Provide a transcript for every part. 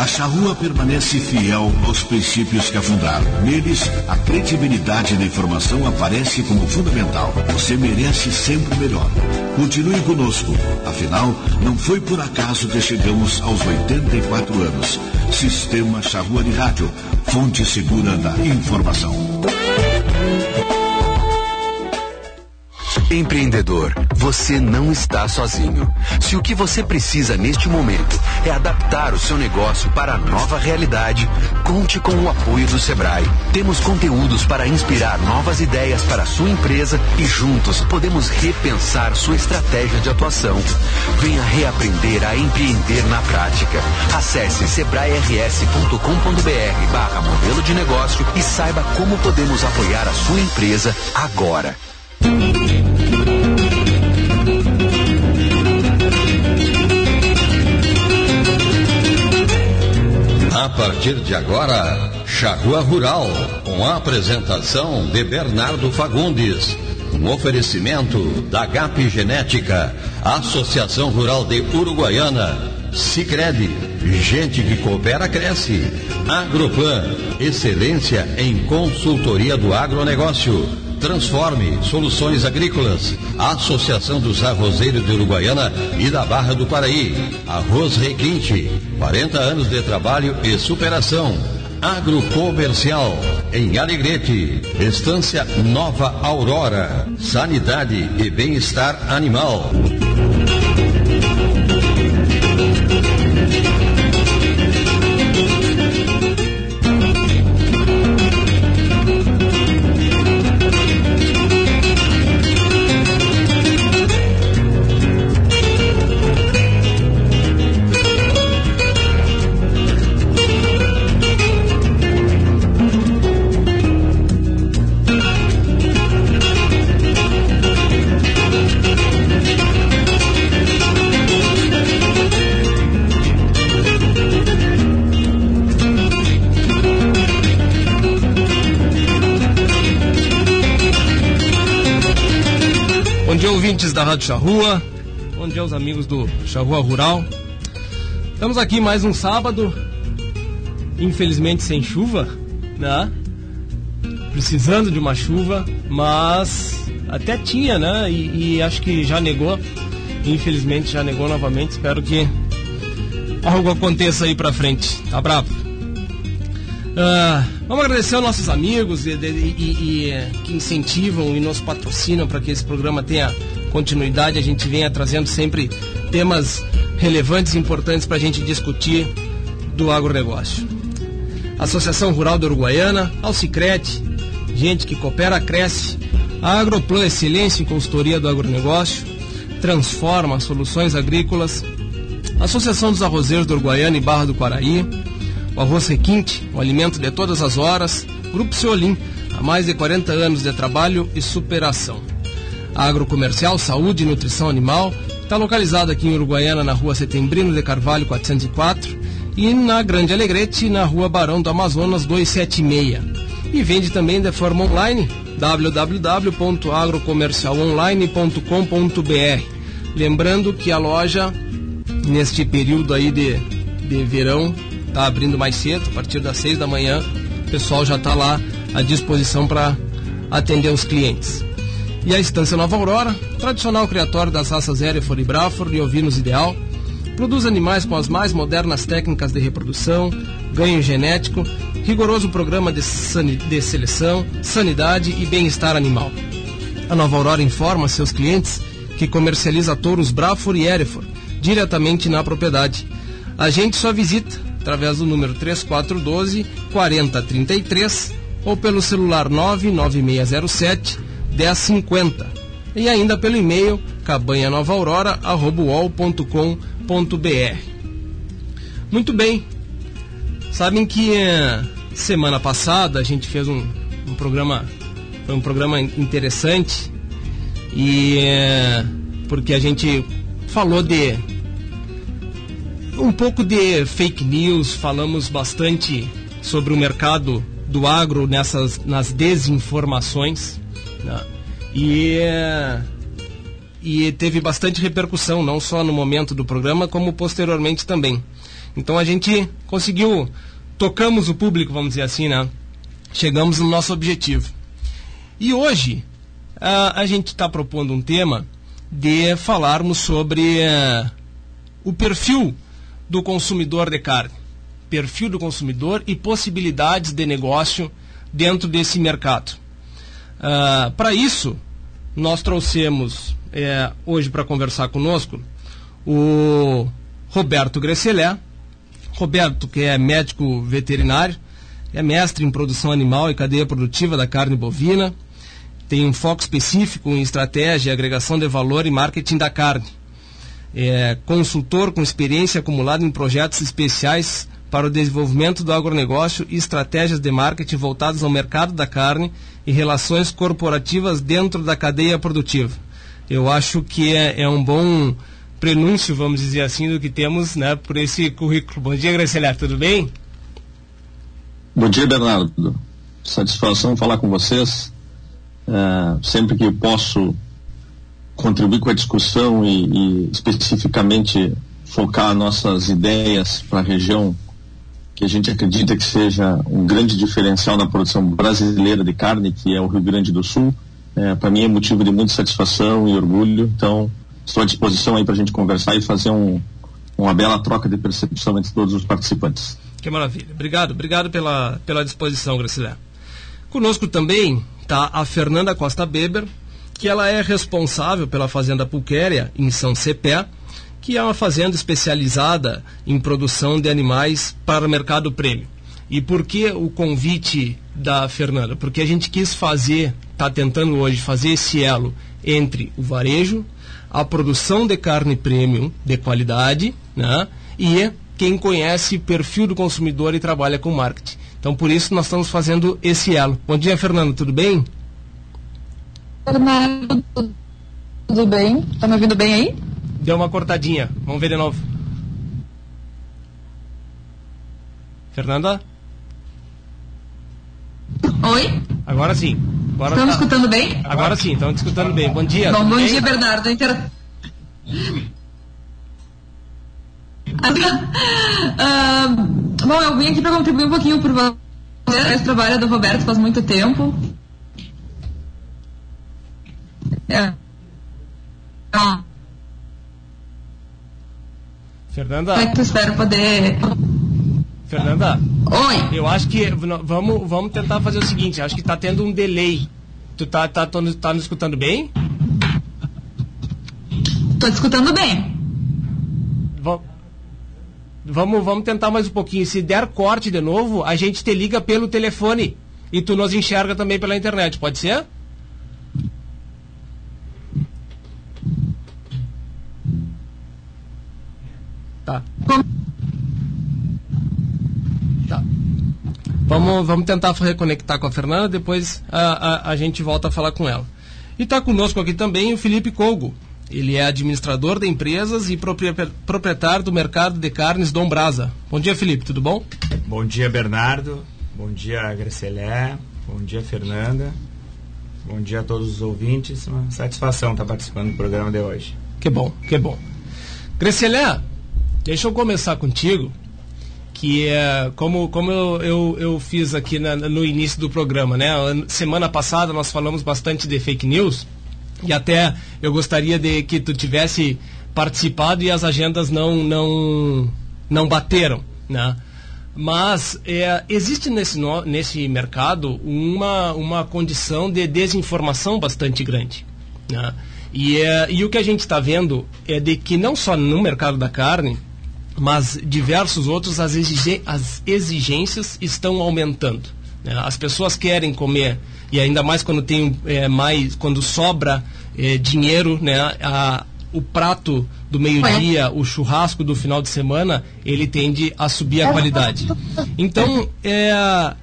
A Charrua permanece fiel aos princípios que afundaram. Neles, a credibilidade da informação aparece como fundamental. Você merece sempre melhor. Continue conosco. Afinal, não foi por acaso que chegamos aos 84 anos. Sistema Charrua de Rádio. Fonte segura da informação. Empreendedor, você não está sozinho. Se o que você precisa neste momento é adaptar o seu negócio para a nova realidade, conte com o apoio do Sebrae. Temos conteúdos para inspirar novas ideias para a sua empresa e juntos podemos repensar sua estratégia de atuação. Venha reaprender a empreender na prática. Acesse sebrae-rs.com.br barra modelo de negócio e saiba como podemos apoiar a sua empresa agora. A partir de agora, Charrua Rural, com a apresentação de Bernardo Fagundes. Um oferecimento da GAP Genética, Associação Rural de Uruguaiana, Sicredi, gente que coopera cresce. Agropan, excelência em consultoria do agronegócio. Transforme Soluções Agrícolas, Associação dos Arrozeiros de Uruguaiana e da Barra do Paraí. Arroz Requinte, 40 anos de trabalho e superação. Agrocomercial, em Alegrete, Estância Nova Aurora, Sanidade e Bem-Estar Animal. Rádio Charrua, bom dia aos amigos do Charrua Rural. Estamos aqui mais um sábado, infelizmente sem chuva, né? Precisando de uma chuva, mas até tinha, né? E, e acho que já negou, infelizmente já negou novamente. Espero que algo aconteça aí pra frente, tá bravo? Uh, vamos agradecer aos nossos amigos e, e, e, que incentivam e nos patrocinam para que esse programa tenha continuidade, a gente venha trazendo sempre temas relevantes e importantes para a gente discutir do agronegócio. Associação Rural da Uruguaiana, Alcicrete, gente que coopera, cresce. A Agroplan Excelência em Consultoria do Agronegócio, Transforma Soluções Agrícolas, Associação dos Arrozeiros do Uruguaiana e Barra do Quaraí, o Arroz Requinte, o alimento de todas as horas, Grupo Ceolim, há mais de 40 anos de trabalho e superação. Agrocomercial Saúde e Nutrição Animal está localizado aqui em Uruguaiana, na rua Setembrino de Carvalho 404 e na Grande Alegrete, na rua Barão do Amazonas 276. E vende também de forma online www.agrocomercialonline.com.br. Lembrando que a loja, neste período aí de, de verão, está abrindo mais cedo, a partir das 6 da manhã. O pessoal já está lá à disposição para atender os clientes. E a Estância Nova Aurora, tradicional criatório das raças Hereford e Braford e ovinos ideal, produz animais com as mais modernas técnicas de reprodução, ganho genético, rigoroso programa de, de seleção, sanidade e bem-estar animal. A Nova Aurora informa seus clientes que comercializa touros Braford e Hereford diretamente na propriedade. A gente só visita através do número 3412 4033 ou pelo celular 99607 1050 e ainda pelo e-mail cabanhanovaaurora.com.br. Muito bem, sabem que eh, semana passada a gente fez um, um programa, foi um programa interessante e eh, porque a gente falou de um pouco de fake news, falamos bastante sobre o mercado do agro nessas nas desinformações. Né? E, e teve bastante repercussão, não só no momento do programa, como posteriormente também. Então a gente conseguiu, tocamos o público, vamos dizer assim, né? Chegamos no nosso objetivo. E hoje a gente está propondo um tema de falarmos sobre uh, o perfil do consumidor de carne, perfil do consumidor e possibilidades de negócio dentro desse mercado. Uh, para isso, nós trouxemos é, hoje para conversar conosco o Roberto Gresselé. Roberto, que é médico veterinário, é mestre em produção animal e cadeia produtiva da carne bovina, tem um foco específico em estratégia, agregação de valor e marketing da carne. É consultor com experiência acumulada em projetos especiais para o desenvolvimento do agronegócio e estratégias de marketing voltadas ao mercado da carne e relações corporativas dentro da cadeia produtiva. Eu acho que é, é um bom prenúncio, vamos dizer assim, do que temos né, por esse currículo. Bom dia, Graciela, tudo bem? Bom dia, Bernardo. Satisfação falar com vocês. É, sempre que posso contribuir com a discussão e, e especificamente focar nossas ideias para a região que a gente acredita que seja um grande diferencial na produção brasileira de carne, que é o Rio Grande do Sul. É, para mim é motivo de muita satisfação e orgulho. Então, estou à disposição aí para a gente conversar e fazer um, uma bela troca de percepção entre todos os participantes. Que maravilha. Obrigado, obrigado pela, pela disposição, Gracilé. Conosco também está a Fernanda Costa Beber, que ela é responsável pela Fazenda Pulquéria, em São Cepé, que é uma fazenda especializada em produção de animais para o mercado prêmio. E por que o convite da Fernanda? Porque a gente quis fazer, está tentando hoje fazer esse elo entre o varejo, a produção de carne premium de qualidade, né? E quem conhece o perfil do consumidor e trabalha com marketing. Então, por isso, nós estamos fazendo esse elo. Bom dia, Fernando, tudo bem? Fernando, tudo bem? Está me ouvindo bem aí? Deu uma cortadinha. Vamos ver de novo. Fernanda? Oi? Agora sim. Agora estamos tá... escutando bem? Agora sim, estamos escutando bem. Bom dia. Bom, bom bem? dia, Bernardo. Inter... uh, bom, eu vim aqui para contribuir um pouquinho por você. Esse trabalho do Roberto faz muito tempo. É. Ah. Fernanda? É que espero poder. Fernanda? Oi. Eu acho que vamos, vamos tentar fazer o seguinte, acho que está tendo um delay. Tu tá, tá, tá, tá nos escutando bem? Tô te escutando bem. Vamos, vamos tentar mais um pouquinho. Se der corte de novo, a gente te liga pelo telefone. E tu nos enxerga também pela internet, pode ser? Tá. Tá. Vamos, vamos tentar reconectar com a Fernanda, depois a, a, a gente volta a falar com ela. E está conosco aqui também o Felipe Colgo. Ele é administrador de empresas e proprietário do mercado de carnes Dom Brasa. Bom dia, Felipe, tudo bom? Bom dia, Bernardo. Bom dia, Gracelé. Bom dia, Fernanda. Bom dia a todos os ouvintes. Uma satisfação estar participando do programa de hoje. Que bom, que bom. Gracelé, Deixa eu começar contigo, que é como, como eu, eu, eu fiz aqui na, no início do programa, né? Semana passada nós falamos bastante de fake news e até eu gostaria de que tu tivesse participado e as agendas não não não bateram, né? Mas é, existe nesse, nesse mercado uma, uma condição de desinformação bastante grande. Né? E, é, e o que a gente está vendo é de que não só no mercado da carne, mas diversos outros as, as exigências estão aumentando. Né? As pessoas querem comer e ainda mais quando tem é, mais quando sobra é, dinheiro, né? A, o prato do meio-dia, o churrasco do final de semana, ele tende a subir a qualidade. Então, é,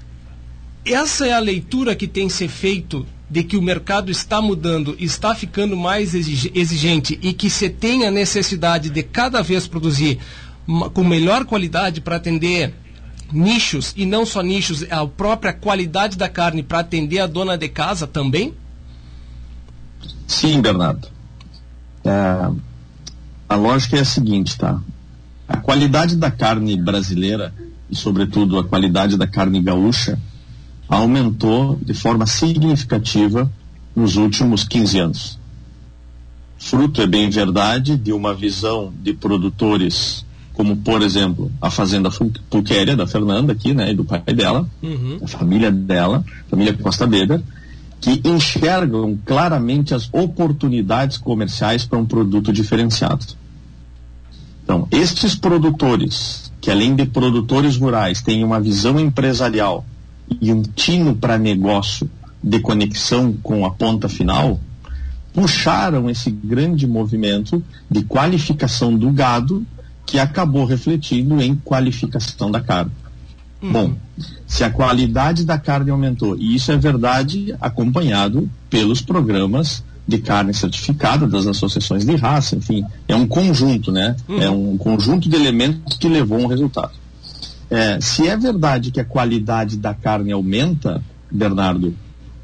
essa é a leitura que tem que ser feito de que o mercado está mudando, está ficando mais exigente e que se tem a necessidade de cada vez produzir com melhor qualidade para atender nichos e não só nichos, a própria qualidade da carne para atender a dona de casa também? Sim, Bernardo. É, a lógica é a seguinte, tá? A qualidade da carne brasileira e, sobretudo, a qualidade da carne gaúcha aumentou de forma significativa nos últimos 15 anos. Fruto, é bem verdade, de uma visão de produtores como por exemplo a fazenda Puquéria da Fernanda aqui, né, e do pai dela, uhum. a família dela, a família Costa Beber, que enxergam claramente as oportunidades comerciais para um produto diferenciado. Então, estes produtores, que além de produtores rurais, têm uma visão empresarial e um tino para negócio de conexão com a ponta final, puxaram esse grande movimento de qualificação do gado que acabou refletindo em qualificação da carne. Uhum. Bom, se a qualidade da carne aumentou, e isso é verdade acompanhado pelos programas de carne certificada das associações de raça, enfim, é um conjunto, né? Uhum. É um conjunto de elementos que levou a um resultado. É, se é verdade que a qualidade da carne aumenta, Bernardo,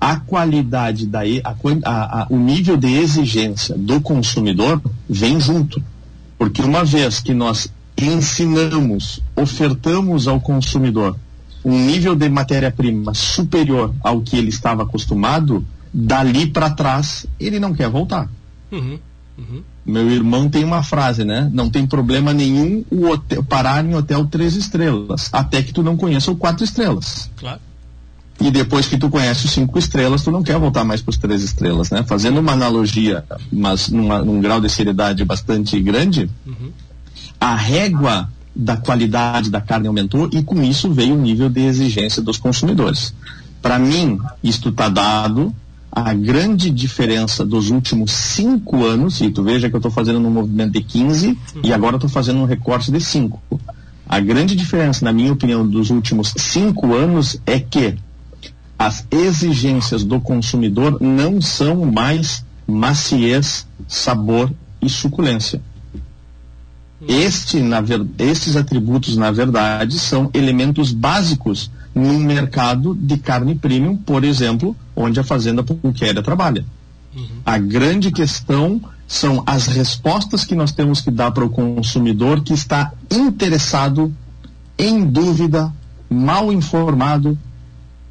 a qualidade da a, a, a, o nível de exigência do consumidor vem junto. Porque uma vez que nós ensinamos, ofertamos ao consumidor um nível de matéria-prima superior ao que ele estava acostumado, dali para trás ele não quer voltar. Uhum, uhum. Meu irmão tem uma frase, né? Não tem problema nenhum o hotel, parar em hotel três estrelas, até que tu não conheça o quatro estrelas. Claro. E depois que tu conhece os cinco estrelas, tu não quer voltar mais para os três estrelas, né? Fazendo uma analogia, mas numa, num grau de seriedade bastante grande, uhum. a régua da qualidade da carne aumentou e com isso veio o nível de exigência dos consumidores. Para mim, isto está dado. A grande diferença dos últimos cinco anos, e tu veja que eu estou fazendo um movimento de 15 uhum. e agora estou fazendo um recorte de 5. A grande diferença, na minha opinião, dos últimos cinco anos é que as exigências do consumidor não são mais maciez, sabor e suculência. Este, na estes atributos, na verdade, são elementos básicos no mercado de carne premium, por exemplo, onde a Fazenda Pulquéria trabalha. Uhum. A grande questão são as respostas que nós temos que dar para o consumidor que está interessado, em dúvida, mal informado,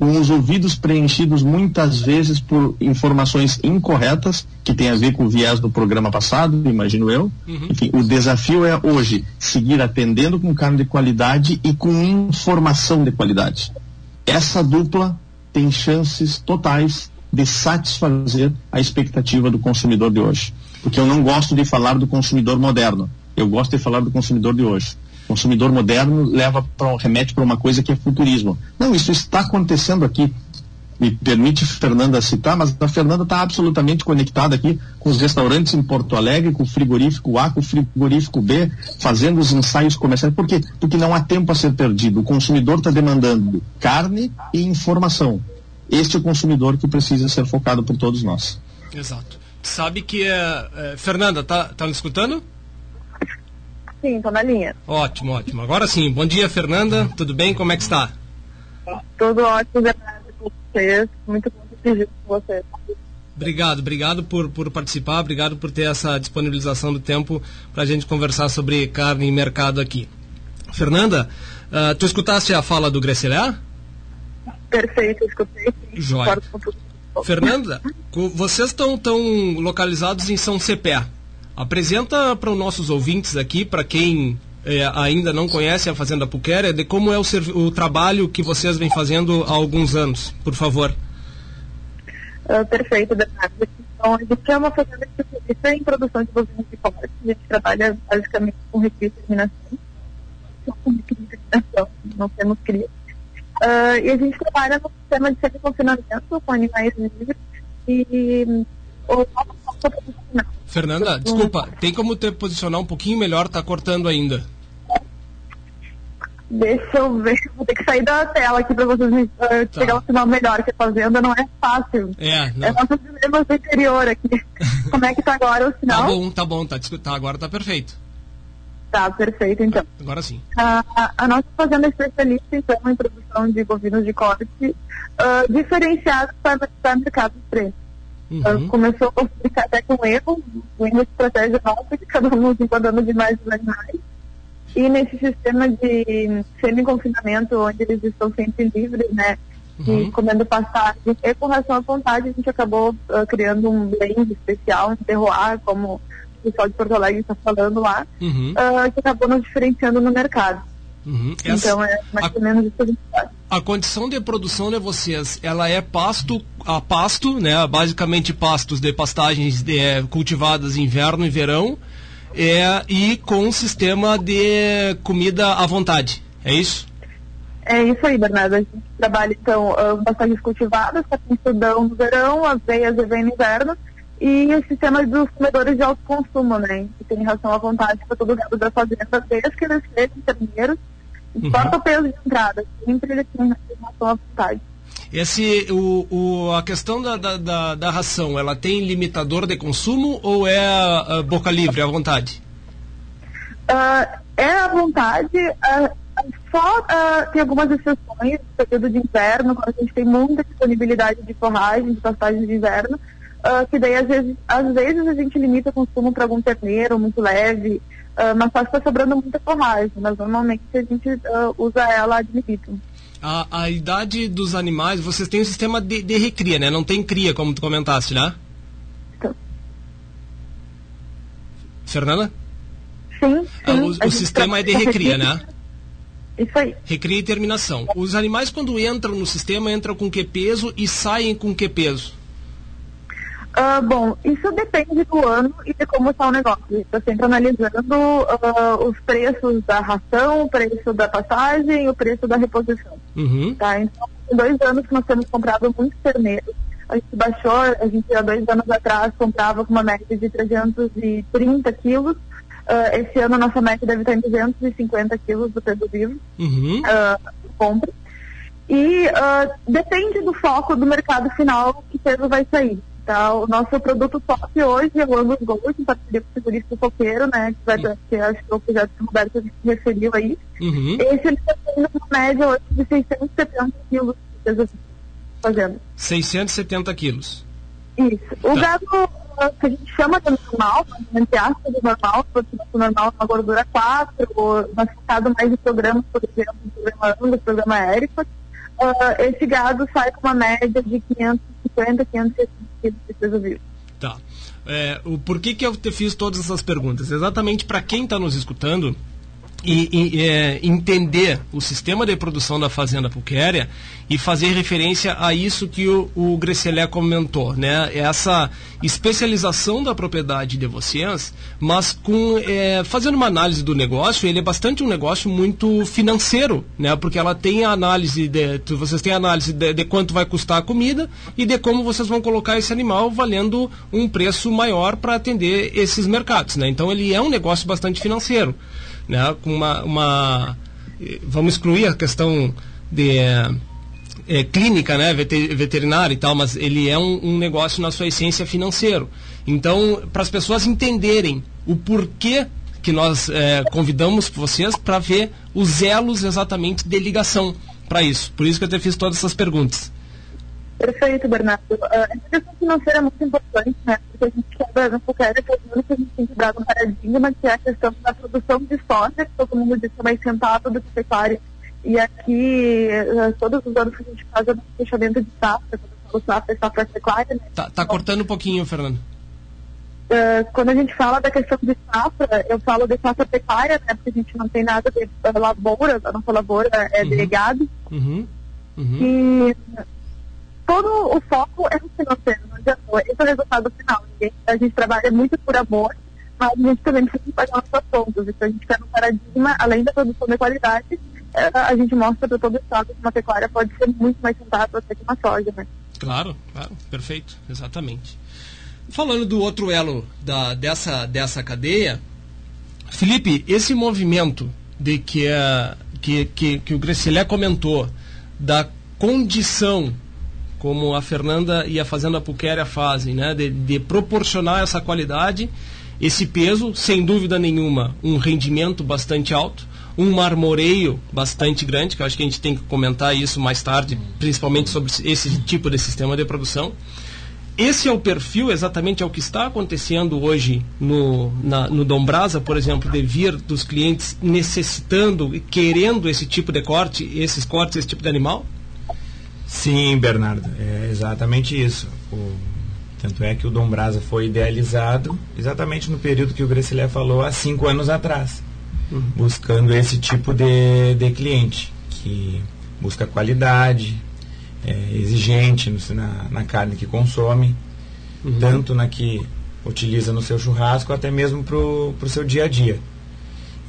com os ouvidos preenchidos muitas vezes por informações incorretas, que tem a ver com o viés do programa passado, imagino eu. Uhum. Enfim, o desafio é hoje seguir atendendo com carne de qualidade e com informação de qualidade. Essa dupla tem chances totais de satisfazer a expectativa do consumidor de hoje. Porque eu não gosto de falar do consumidor moderno, eu gosto de falar do consumidor de hoje consumidor moderno leva para remete para uma coisa que é futurismo. Não, isso está acontecendo aqui. Me permite Fernanda citar, mas a Fernanda está absolutamente conectada aqui com os restaurantes em Porto Alegre, com o frigorífico A, com o frigorífico B, fazendo os ensaios comerciais. Por quê? Porque não há tempo a ser perdido. O consumidor está demandando carne e informação. Este é o consumidor que precisa ser focado por todos nós. Exato. Sabe que é, é Fernanda, tá, tá me escutando? Sim, tô na linha. Ótimo, ótimo. Agora sim, bom dia, Fernanda. Tudo bem? Como é que está? Tudo ótimo, com vocês. Muito bom ter com vocês. Obrigado, obrigado por, por participar, obrigado por ter essa disponibilização do tempo para a gente conversar sobre carne e mercado aqui. Fernanda, uh, tu escutaste a fala do Grecelé? Perfeito, escutei. Jóia. Fernanda, vocês estão tão localizados em São Cepé. Apresenta para os nossos ouvintes aqui, para quem é, ainda não conhece a Fazenda Puquera, de como é o, o, trabalho que vocês vêm fazendo há alguns anos, por favor. Uh, perfeito, Bernardo. Então, a gente é uma fazenda especialista em produção de bovinos de corte. A gente trabalha basicamente com recria e terminação. Não temos cria. Uh, e a gente trabalha no sistema de semi-confinamento com animais livres e o nosso Fernanda, desculpa, tem como te posicionar um pouquinho melhor? Tá cortando ainda. Deixa eu ver, vou ter que sair da tela aqui para vocês me, uh, tá. pegar um sinal melhor, que a fazenda não é fácil. É, não. É nosso problema do interior aqui. Como é que tá agora o sinal? Tá bom, tá bom, tá, tá agora tá perfeito. Tá, perfeito, então. Agora sim. A, a nossa fazenda é especialista, então, em produção de bovinos de corte, uh, diferenciados para, para mercado de preço. Uhum. Começou a ficar até com erro, o erro de estratégia nossa, que cada um enquadrando demais os animais. E nesse sistema de semi-confinamento, onde eles estão sempre livres, né? Uhum. E comendo pastagem e com ração à vontade, a gente acabou uh, criando um blend especial, um terroir, como o pessoal de Porto Alegre está falando lá, Uhum. uh, que acabou nos diferenciando no mercado. Uhum. Essa- Então é mais a- ou menos isso a condição de produção de vocês, ela é pasto a pasto, né? Basicamente pastos de pastagens de, eh, cultivadas inverno e verão, é, e com um sistema de comida à vontade. É isso? É isso aí, Bernardo. A gente trabalha, então, com pastagens cultivadas, capim sudão no verão, aveia, aveia no inverno, e o sistema dos comedores de alto consumo, né? Que tem ração à vontade para todo o gado da fazenda, desde que eles sejam terneiros, Uhum. o peso de entrada, sempre eles têm ração à vontade. Esse, o, o- a questão da, da, da, ração, ela tem limitador de consumo ou é ah, boca livre, à vontade? Ah, é à vontade, ah, só ah, tem algumas exceções no período de inverno, quando a gente tem muita disponibilidade de forragem, de pastagem de inverno, que daí às vezes, às vezes a gente limita o consumo para algum terneiro muito leve, ah, mas só está sobrando muita forragem, mas normalmente a gente ah, usa ela ad libitum. A, a idade dos animais, vocês têm um sistema de, de recria, né? Não tem cria, como tu comentaste, né? Então. Fernanda? Sim, sim. Ah, o- o sistema é de recria, né? Isso aí. Recria e terminação. Os animais, quando entram no sistema, entram com que peso e saem com que peso? Ah, bom, isso depende do ano e de como está o negócio. Está sempre analisando ah, os preços da ração, o preço da passagem e o preço da reposição. Uhum. Tá? Então, em dois anos que nós temos comprado muitos terneiros, a gente baixou, a gente há dois anos atrás comprava com uma média de 330 quilos. Ah, esse ano a nossa média deve estar em 250 quilos do peso vivo Uhum. compra. E depende do foco do mercado final que peso vai sair. Tá? O nosso produto top hoje é o Angus Gold, em parceria com o segurista foqueiro, né? Que, vai, que acho que é o projeto que o Roberto referiu aí. Uhum. Esse ele está saindo uma média hoje de 670 quilos de fazendo. 670 quilos. Isso. O Tá. gado que a gente chama de normal, entre aspas, de normal, porque o normal uma gordura 4, ou mas focado mais em programas, por exemplo, o programa Angus, o programa Érica, ah, esse gado sai com uma média de 550, 560 quilos de peso vivo. Tá. É, o, por que, que eu te fiz todas essas perguntas? Exatamente para quem está nos escutando e, e, é, entender o sistema de produção da fazenda puquéria e fazer referência a isso que o, o comentou, né? Essa especialização da propriedade de vocês, mas com é, fazendo uma análise do negócio, ele é bastante um negócio muito financeiro, né? Porque ela tem a análise de, vocês têm a análise de, de quanto vai custar a comida e de como vocês vão colocar esse animal valendo um preço maior para atender esses mercados, né? Então ele é um negócio bastante financeiro, né? Com uma, uma vamos excluir a questão de eh, é, clínica, né, veter- veterinária e tal, mas ele é um, um negócio na sua essência financeiro. Então, para as pessoas entenderem o porquê que nós é, convidamos vocês para ver os elos exatamente de ligação para isso. Por isso que eu te fiz todas essas perguntas. Perfeito, Bernardo. Ah, essa questão financeira é muito importante, né? Porque a gente quebra no qualquer que a gente tem quebrado um paradigma, que é a questão da produção de soja, que todo mundo diz que é mais rentável do que pecuária. E aqui, eh, todos os anos que a gente faz é um fechamento de safra, quando eu falo safra, é safra pecuária, né? Tá, tá cortando um pouquinho, Fernando. Eh, quando a gente fala da questão de safra, eu falo de safra pecuária, né? Porque a gente não tem nada de lavoura, a nossa lavoura é Uhum. de gado. Uhum. Uhum. E todo o foco é no financeiro, não adianta. Esse é o resultado final. A gente trabalha muito por amor, mas a gente também precisa pagar nossas contas. Então a gente quer um paradigma, além da produção de qualidade, eh, a gente mostra para todo o estado que uma pecuária pode ser muito mais rentável até que uma soja, né? Claro, claro, perfeito, exatamente. Falando do outro elo da, dessa, dessa cadeia, Felipe, esse movimento de que, a, que, que, que o Grecilé comentou da condição, como a Fernanda e a Fazenda Puquéria fazem, né, de, de proporcionar essa qualidade, esse peso, sem dúvida nenhuma, um rendimento bastante alto, um marmoreio bastante grande, que eu acho que a gente tem que comentar isso mais tarde, principalmente sobre esse tipo de sistema de produção. esse é o perfil, exatamente é o que está acontecendo hoje no, na, no por exemplo, de vir dos clientes necessitando e querendo esse tipo de corte, esses cortes, esse tipo de animal? Sim, Bernardo, é exatamente isso. O, tanto é que o Dombrasa foi idealizado exatamente no período que o Gracilé falou, há cinco anos atrás, uhum. buscando esse tipo de, de cliente, que busca qualidade, é, exigente no, na, na, carne que consome, uhum. tanto na que utiliza no seu churrasco, até mesmo para o seu dia a dia.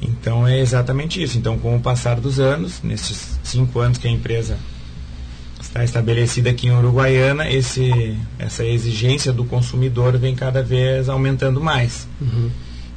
Então é exatamente isso. Então, com o passar dos anos, nesses cinco anos que a empresa está estabelecida aqui em Uruguaiana, esse, essa exigência do consumidor vem cada vez aumentando mais. Uhum.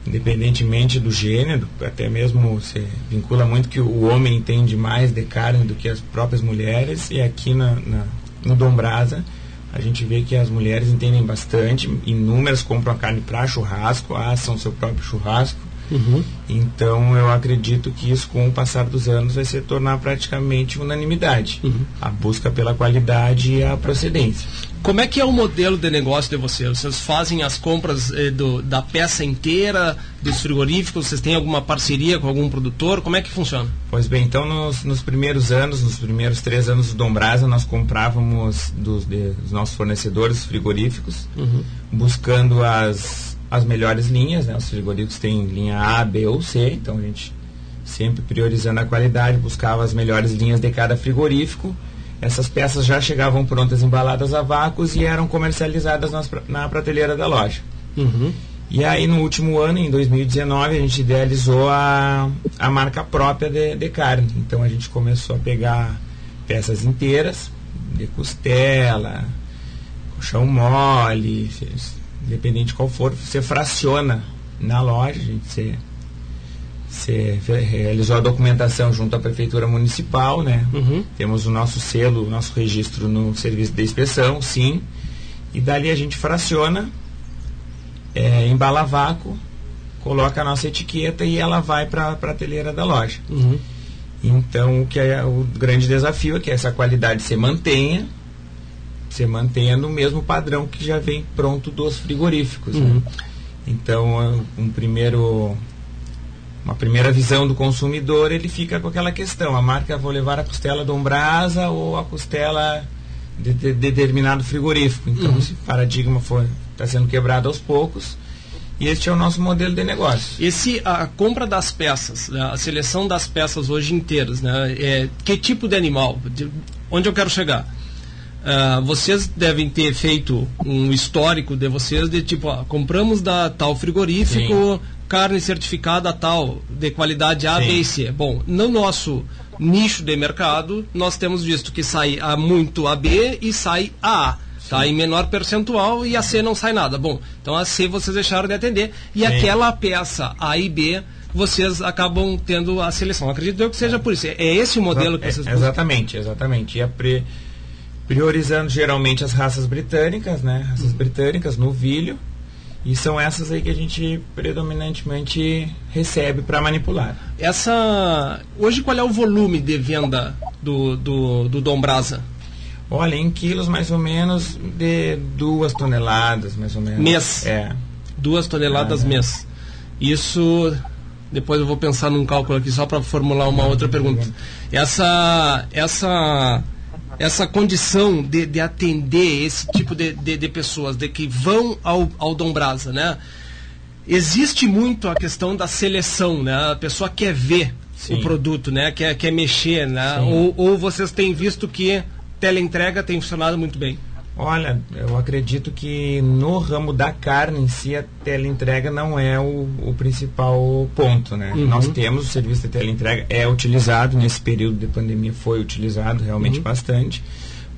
Independentemente do gênero, até mesmo se vincula muito que o homem entende mais de carne do que as próprias mulheres, e aqui na, na no Dombrasa a gente vê que as mulheres entendem bastante, inúmeras compram a carne para churrasco, assam seu próprio churrasco, Uhum. Então eu acredito que isso com o passar dos anos vai se tornar praticamente unanimidade. Uhum. A busca pela qualidade e a procedência. Como é que é o modelo de negócio de vocês? Vocês fazem as compras eh, do, da peça inteira, dos frigoríficos? Vocês têm alguma parceria com algum produtor? Como é que funciona? Pois bem, então nos, nos primeiros anos, nos primeiros três anos do Dombrasa, nós comprávamos dos, de, dos nossos fornecedores frigoríficos, uhum. buscando as as melhores linhas, né? Os frigoríficos têm linha A, B ou C, então a gente sempre priorizando a qualidade, buscava as melhores linhas de cada frigorífico. Essas peças já chegavam prontas embaladas a vácuos e eram comercializadas nas, na prateleira da loja. Uhum. E aí no último ano, em 2019, a gente idealizou a, a marca própria de, de carne. Então a gente começou a pegar peças inteiras, de costela, colchão mole, independente de qual for, você fraciona na loja, a gente você, você realizou a documentação junto à prefeitura municipal, né? Uhum. Temos o nosso selo, o nosso registro no serviço de inspeção, sim. E dali a gente fraciona, é, embala vácuo, coloca a nossa etiqueta e ela vai para a prateleira da loja. Uhum. Então, o que é o grande desafio é que essa qualidade se mantenha você mantenha no mesmo padrão que já vem pronto dos frigoríficos. Né? Uhum. Né? Então, um primeiro, uma primeira visão do consumidor, ele fica com aquela questão, a marca vou levar a costela Dombrasa ou a costela de, de, de determinado frigorífico. Então, uhum. esse paradigma está sendo quebrado aos poucos. E este é o nosso modelo de negócio. Esse, a compra das peças, né, a seleção das peças hoje inteiras, né, é, que tipo de animal? De, onde eu quero chegar? Uh, vocês devem ter feito um histórico de vocês de tipo, ó, compramos da tal frigorífico, Sim. carne certificada tal, de qualidade A, Sim. B e C. Bom, no nosso nicho de mercado, nós temos visto que sai a muito AB e sai a. Tá em menor percentual e a C não sai nada. Bom, então a C vocês deixaram de atender e Sim. aquela peça A e B vocês acabam tendo a seleção. Acredito eu que seja por isso. É esse o modelo que vocês é, Exatamente, exatamente. E a pre priorizando geralmente as raças britânicas, né? Raças uhum. britânicas, novilho. E são essas aí que a gente predominantemente recebe para manipular. Essa. Hoje qual é o volume de venda do, do, do Dom Brasa? Olha, em quilos mais ou menos de duas toneladas, mais ou menos. Mês. É. Duas toneladas ah, mês. Isso. Depois eu vou pensar num cálculo aqui só para formular uma outra pergunta. Essa. Essa essa condição de, de atender esse tipo de, de, de, pessoas, de que vão ao, ao Dom Brasa, né? Existe muito a questão da seleção, né? A pessoa quer ver Sim. o produto, né? Quer, quer mexer, né? Ou, ou vocês têm visto que teleentrega tem funcionado muito bem? Olha, eu acredito que no ramo da carne em si a teleentrega não é o, o principal ponto, né? Uhum. Nós temos o serviço de teleentrega, é utilizado nesse período de pandemia, foi utilizado realmente uhum. bastante,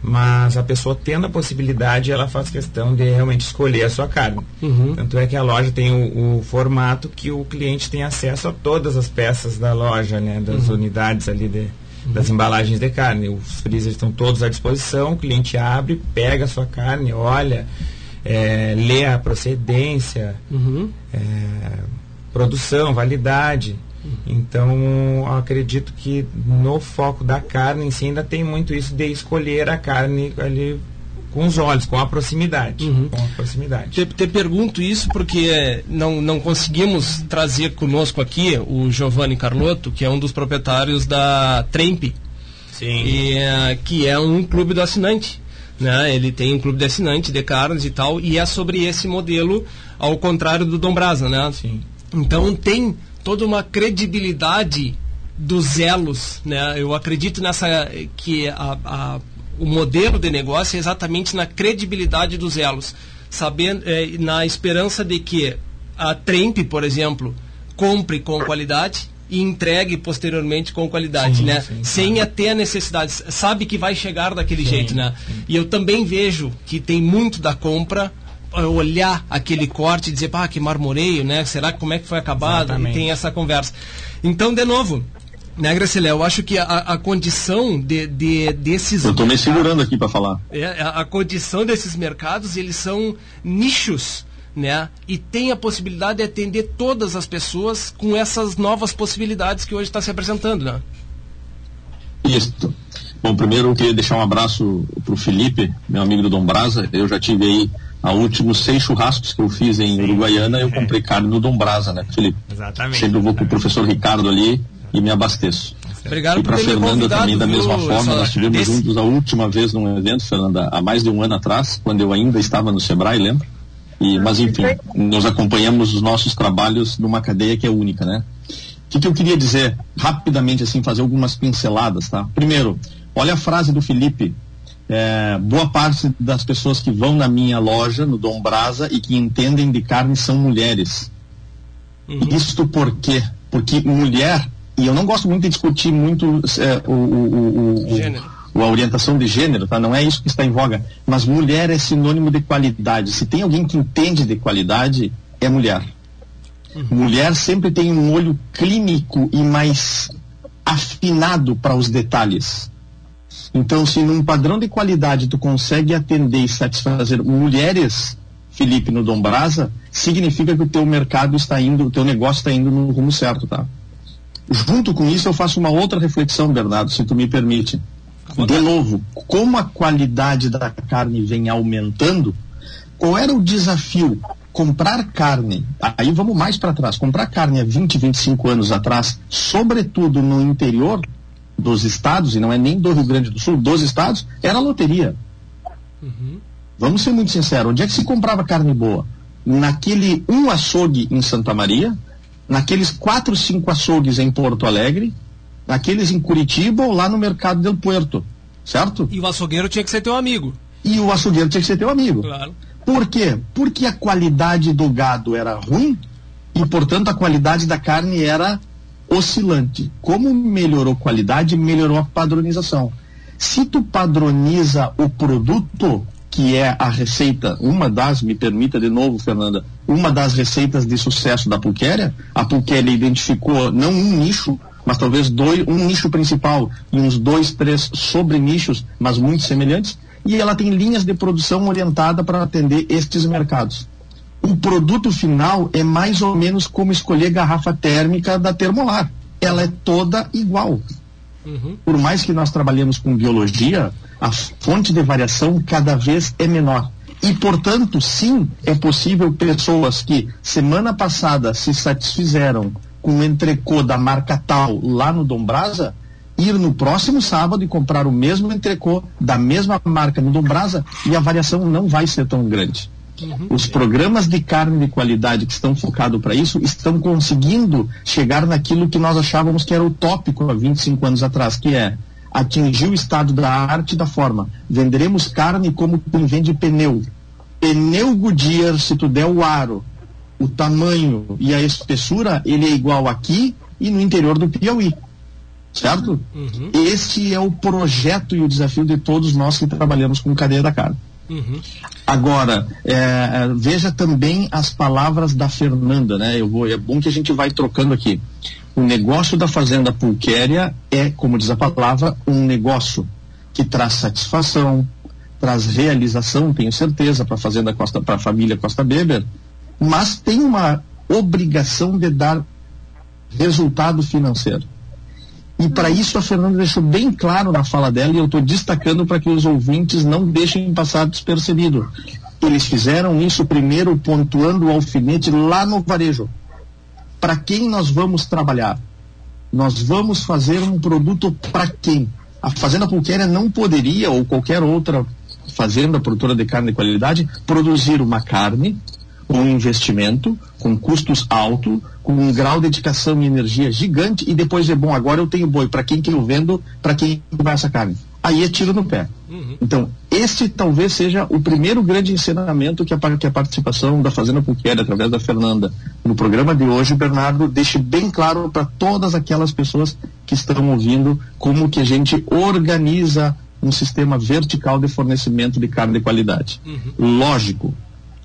mas a pessoa tendo a possibilidade, ela faz questão de realmente escolher a sua carne. Uhum. Tanto é que a loja tem o, o, formato que o cliente tem acesso a todas as peças da loja, né? Das uhum. unidades ali de das embalagens de carne. Os freezers estão todos à disposição, o cliente abre, pega a sua carne, olha, é, lê a procedência, uhum. é, produção, validade. Então, acredito que no foco da carne em si ainda tem muito isso de escolher a carne ali com os olhos, com a proximidade. Uhum. Com a proximidade. Te, te, pergunto isso porque não, não conseguimos trazer conosco aqui o Giovanni Carlotto, que é um dos proprietários da Tremp, Sim. E, uh, que é um clube do assinante. Né? Ele tem um clube de assinante de carnes e tal, e é sobre esse modelo, ao contrário do Dom Brasa, né? Sim. Então tem toda uma credibilidade dos elos, né? Eu acredito nessa que a, a, o modelo de negócio é exatamente na credibilidade dos elos, sabendo, é, na esperança de que a Tremp, por exemplo, compre com qualidade e entregue posteriormente com qualidade, sim, né? Sim, Sem claro. ter a necessidade, sabe que vai chegar daquele jeito, né? E eu também vejo que tem muito da compra olhar aquele corte e dizer, pá, que marmoreio, né? Será que como é que foi acabado? Exatamente. E tem essa conversa. Então, de novo, né, Graciela, eu acho que a, a condição de, de, desses. Eu estou me segurando aqui para falar. É, a, a condição desses mercados, eles são nichos né? E tem a possibilidade de atender todas as pessoas com essas novas possibilidades que hoje está se apresentando, né? Isso. Bom, primeiro eu queria deixar um abraço para o Felipe, meu amigo do Dom Brasa. Eu já tive aí a últimos seis churrascos que eu fiz em Sim, Uruguaiana, eu comprei carne no Dom Brasa, né, Felipe? Exatamente. Sempre vou com o professor Ricardo ali e me abasteço. Obrigado e para Fernanda também da mesma forma, nós estivemos desse... juntos a última vez num evento, Fernanda, há mais de um ano atrás, quando eu ainda estava no Sebrae, lembra? E, mas enfim, nós acompanhamos os nossos trabalhos numa cadeia que é única, né? O que, que eu queria dizer rapidamente, assim, fazer algumas pinceladas, tá? Primeiro, olha a frase do Felipe. É, boa parte das pessoas que vão na minha loja, no Dom Brasa, e que entendem de carne são mulheres. Uhum. Isto por quê? Porque mulher, e eu não gosto muito de discutir muito é, o, o, o, Gênero a orientação de gênero, tá? Não é isso que está em voga. Mas mulher é sinônimo de qualidade. Se tem alguém que entende de qualidade, é mulher. Uhum. Mulher sempre tem um olho clínico e mais afinado para os detalhes. Então, se num padrão de qualidade tu consegue atender e satisfazer mulheres, Felipe, no Dom Brasa, significa que o teu mercado está indo, o teu negócio está indo no rumo certo, tá? Junto com isso, eu faço uma outra reflexão, Bernardo, se tu me permite. De novo, como a qualidade da carne vem aumentando, qual era o desafio? Comprar carne, aí vamos mais para trás, comprar carne há 20, 25 anos atrás, sobretudo no interior dos estados, e não é nem do Rio Grande do Sul, dos estados, era loteria. Uhum. Vamos ser muito sinceros, onde é que se comprava carne boa? Naquele um açougue em Santa Maria, naqueles quatro, cinco açougues em Porto Alegre, aqueles em Curitiba ou lá no mercado del Puerto, certo? E o açougueiro tinha que ser teu amigo. E o açougueiro tinha que ser teu amigo. Claro. Por quê? Porque a qualidade do gado era ruim e, portanto, a qualidade da carne era oscilante. Como melhorou a qualidade, melhorou a padronização. Se tu padroniza o produto, que é a receita, uma das, me permita de novo, Fernanda, uma das receitas de sucesso da Pulquéria, a Pulquéria identificou não um nicho, mas talvez dois, um nicho principal e uns dois, três sobre-nichos, mas muito semelhantes, e ela tem linhas de produção orientada para atender estes mercados. O produto final é mais ou menos como escolher garrafa térmica da Termolar. Ela é toda igual. Uhum. Por mais que nós trabalhemos com biologia, a fonte de variação cada vez é menor. E, portanto, sim, é possível pessoas que semana passada se satisfizeram com um entrecô da marca tal lá no Dom Brasa, ir no próximo sábado e comprar o mesmo entrecô da mesma marca no Dom Brasa e a variação não vai ser tão grande. Uhum. Os programas de carne de qualidade que estão focados para isso estão conseguindo chegar naquilo que nós achávamos que era utópico há 25 anos atrás, que é atingir o estado da arte da forma. Venderemos carne como quem vende pneu. Pneu Goodyear, se tu der o aro, o tamanho e a espessura, ele é igual aqui e no interior do Piauí. Certo? Uhum. Este é o projeto e o desafio de todos nós que trabalhamos com cadeia da carne. Uhum. Agora, é, veja também as palavras da Fernanda, né? Eu vou, é bom que a gente vai trocando aqui. O negócio da Fazenda Pulquéria é, como diz a palavra, um negócio que traz satisfação, traz realização, tenho certeza, para a Fazenda Costa, para a família Costa Beber, mas tem uma obrigação de dar resultado financeiro. E para isso a Fernanda deixou bem claro na fala dela e eu estou destacando para que os ouvintes não deixem passar despercebido. Eles fizeram isso primeiro pontuando o alfinete lá no varejo. Para quem nós vamos trabalhar? Nós vamos fazer um produto para quem? A Fazenda Pulquéria não poderia, ou qualquer outra fazenda produtora de carne de qualidade, produzir uma carne um investimento, com custos altos, com um grau de dedicação e energia gigante e depois é bom, agora eu tenho boi, para quem que eu vendo, para quem vai essa carne. Aí é tiro no pé. Uhum. Então, esse talvez seja o primeiro grande ensinamento que a, que a participação da Fazenda Puquera, através da Fernanda, no programa de hoje, Bernardo, deixe bem claro para todas aquelas pessoas que estão ouvindo como que a gente organiza um sistema vertical de fornecimento de carne de qualidade. Uhum. Lógico,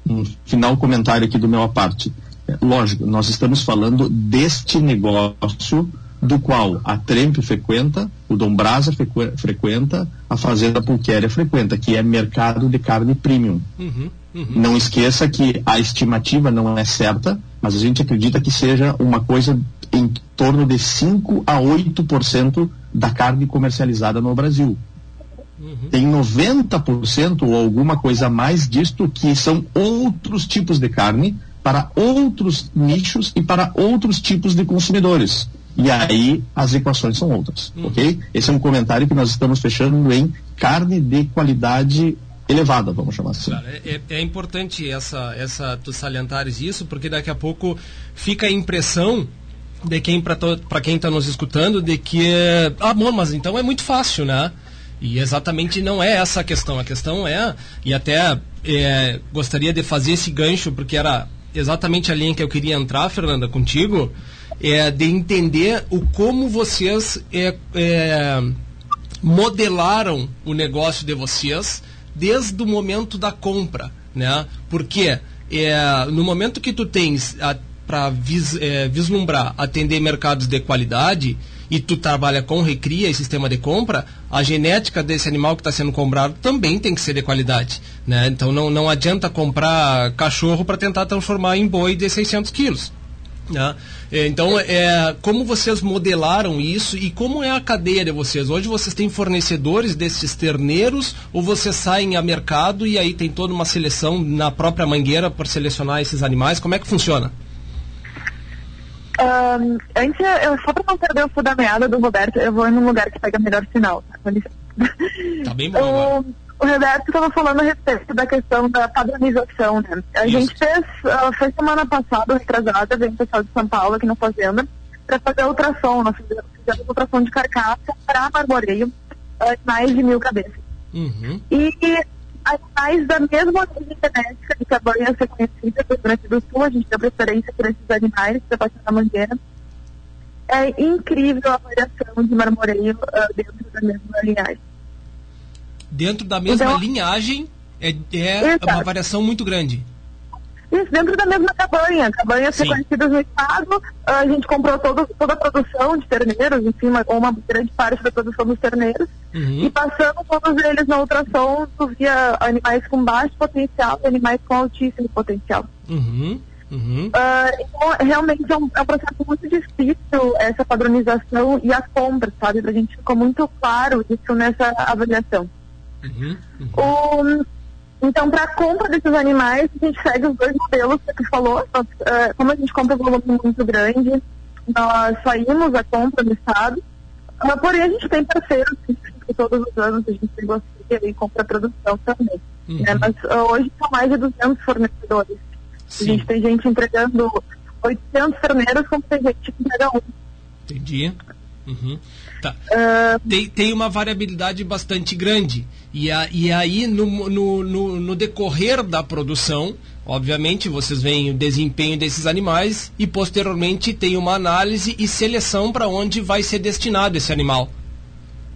um final comentário aqui do meu parte. É, lógico, nós estamos falando deste negócio do qual a Tremp frequenta, o Dom Brasa frequenta, a Fazenda Pulquéria frequenta, que é mercado de carne premium. Uhum, uhum. Não esqueça que a estimativa não é certa, mas a gente acredita que seja uma coisa em torno de 5 a 8% da carne comercializada no Brasil. Uhum. Tem 90% ou alguma coisa a mais disto que são outros tipos de carne para outros nichos e para outros tipos de consumidores. E aí as equações são outras, uhum. ok? Esse é um comentário que nós estamos fechando em carne de qualidade elevada, vamos chamar assim. Claro, é, é, importante essa, essa tu salientares isso, porque daqui a pouco fica a impressão de quem para quem está nos escutando de que ah, bom, mas então é muito fácil, né? E exatamente não é essa a questão. A questão é, e até é, gostaria de fazer esse gancho, porque era exatamente a linha que eu queria entrar, Fernanda, contigo, é de entender o como vocês é, é, modelaram o negócio de vocês desde o momento da compra, né? Porque é, no momento que tu tens para vis, é, vislumbrar atender mercados de qualidade, e tu trabalha com recria e sistema de compra, a genética desse animal que está sendo comprado também tem que ser de qualidade. Né? Então não, não adianta comprar cachorro para tentar transformar em boi de 600 quilos. Né? É, então, é, como vocês modelaram isso e como é a cadeia de vocês? Hoje vocês têm fornecedores desses terneiros ou vocês saem a mercado e aí tem toda uma seleção na própria mangueira para selecionar esses animais? Como é que funciona? Um, antes, eu, só para não perder o fio da meada do Roberto, eu vou em um lugar que pega melhor sinal. Tá, tá bem bom. O, Roberto estava falando a respeito da questão da padronização, né? A Isso. gente fez, uh, foi semana passada, retrasada, veio o pessoal de São Paulo aqui na Fazenda, para fazer ultrassom. Nós fizemos, fizemos ultrassom de carcaça para marmoreio, uh, mais de mil cabeças. Uhum. E animais da mesma origem genética de cabanhas reconhecidas do Rio Grande do Sul, a gente deu preferência por esses animais, da Baixada da Mangueira. É incrível a variação de marmoreio uh, dentro da mesma linhagem. Dentro da mesma então, linhagem é, é uma variação muito grande. Isso, dentro da mesma cabanha. Cabanhas reconhecidas no estado, a gente comprou todo, toda a produção de terneiros, enfim, uma, uma grande parte da produção dos terneiros. Uhum. E passando todos eles na ultrassom, via animais com baixo potencial e animais com altíssimo potencial. Uhum. Uhum. Uh, então, realmente é um, é um, processo muito difícil essa padronização e as compras, sabe? A gente ficou muito claro isso nessa avaliação. Uhum. Uhum. Então, para a compra desses animais, a gente segue os dois modelos que você falou. Nós, uh, como a gente compra um volume muito grande, nós saímos a compra no estado. Uh, porém, a gente tem parceiros que todos os anos a gente negocia e compra a produção também. Uhum. Né? Mas uh, hoje são mais de 200 fornecedores. Sim. A gente tem gente entregando 800 terneiros, como tem gente que entrega um. Entendi. Uhum. Tá. Uh, tem, tem uma variabilidade bastante grande. E, a, e aí, no, no, no, no, decorrer da produção, obviamente, vocês veem o desempenho desses animais e, posteriormente, tem uma análise e seleção para onde vai ser destinado esse animal.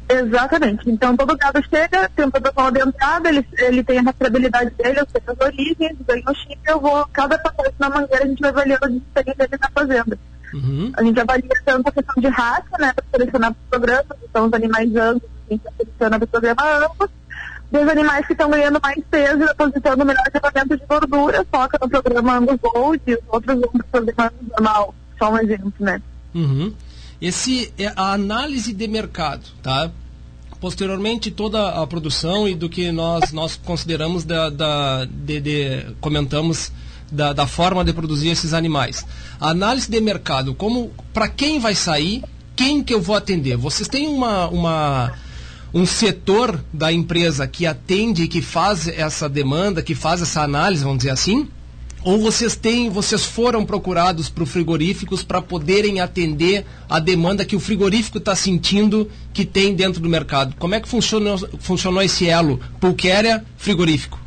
Exatamente. Então, todo gado chega, tem um protocolo de entrada, ele, ele tem a rastreabilidade dele, eu sei as origens, ganho o chip, eu vou, cada pacote na mangueira, a gente vai avaliando o desempenho dele na fazenda. Uhum. A gente avalia tanto a questão de raça, né, para selecionar para o programa, então os animais amplos, a gente seleciona para o programa amplos, dos animais que estão ganhando mais peso e depositando melhor acabamento de gordura, foca no programa Angus Gold e os outros vão para o programa normal, só um exemplo, né. Uhum. Esse é a análise de mercado, tá? Posteriormente, toda a produção e do que nós, nós consideramos da, da de, de, comentamos da, da forma de produzir esses animais. A análise de mercado, como para quem vai sair, quem que eu vou atender? Vocês têm uma, uma um setor da empresa que atende e que faz essa demanda, que faz essa análise, vamos dizer assim? Ou vocês têm, vocês foram procurados para frigoríficos para poderem atender a demanda que o frigorífico está sentindo que tem dentro do mercado? Como é que funcionou, funcionou esse elo pulquéria frigorífico?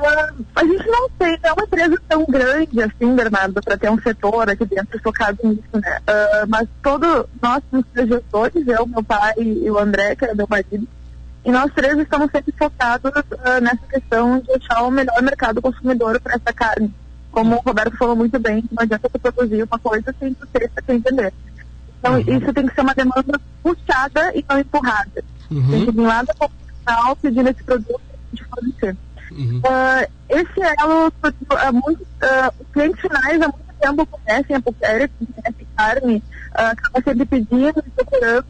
Uh, a gente não tem, é uma empresa tão grande assim, Bernardo, para ter um setor aqui dentro focado nisso, né? Uh, mas todos nós, os gestores, eu, meu pai e o André, que é meu marido, e nós três estamos sempre focados uh, nessa questão de achar o melhor mercado consumidor para essa carne. Como o Roberto falou muito bem, não adianta você produzir uma coisa sem você ter entender. Então, uhum. isso tem que ser uma demanda puxada e não empurrada. Uhum. Tem que vir lá da população pedindo esse produto gente fornecer. Uhum. Uh, esse elo, uh, muito, uh, os clientes finais há muito tempo conhecem a pulquéria, conhecem carne, uh, acaba sempre pedindo procurando.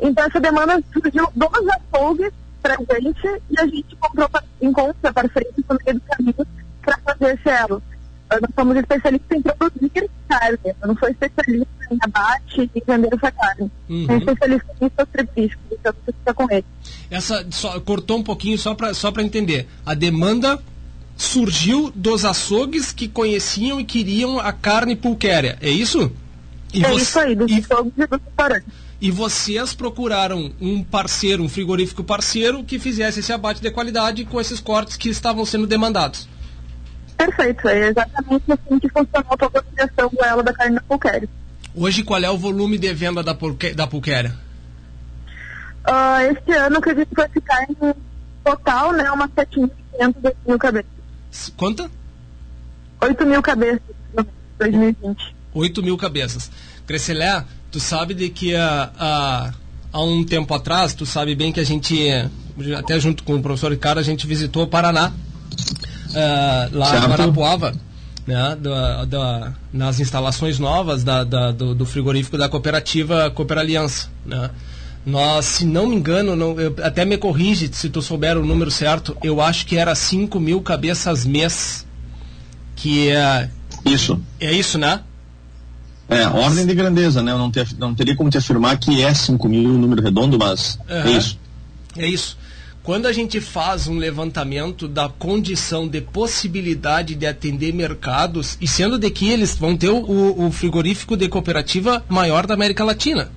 Então essa demanda surgiu dos açougues para a gente e a gente comprou encontra parceiros no meio do caminho para fazer esse elo. Nós somos especialistas em produzir carne, eu não sou especialista em abate e vender essa carne. Uhum. Sou especialista em frigoríficos, então você fica com ele. Essa, só, cortou um pouquinho só para só entender. A demanda surgiu dos açougues que conheciam e queriam a carne pulquéria, é isso? E é você, isso aí, dos e, açougues e dos restaurantes. E vocês procuraram um parceiro, um frigorífico parceiro que fizesse esse abate de qualidade com esses cortes que estavam sendo demandados. Perfeito, é exatamente assim que funcionou toda a criação do ela da carne da pulquéria. Hoje qual é o volume de venda da, pulque, da pulquéria? Uh, este ano acredito que vai ficar em total, né, umas 7.500, 8 mil cabeças. Quanta? 8 mil cabeças, 2020. 8 mil cabeças. Crescelé, tu sabe de que há, há, há um tempo atrás, tu sabe bem que a gente, até junto com o professor Ricardo, a gente visitou o Paraná, uh, lá certo. em Marapuava, né, da, da, nas instalações novas da, da do, do, frigorífico da cooperativa Cooper Aliança, né? Nós, se não me engano, não, eu, até me corrige se tu souber o número certo, eu acho que era 5 mil cabeças mês. Que é. Isso. É isso, né? É, ordem de grandeza, né? Eu não, ter, não teria como te afirmar que é 5 mil o número redondo, mas uhum. é isso. É isso. Quando a gente faz um levantamento da condição de possibilidade de atender mercados, e sendo de que eles vão ter o, o frigorífico de cooperativa maior da América Latina.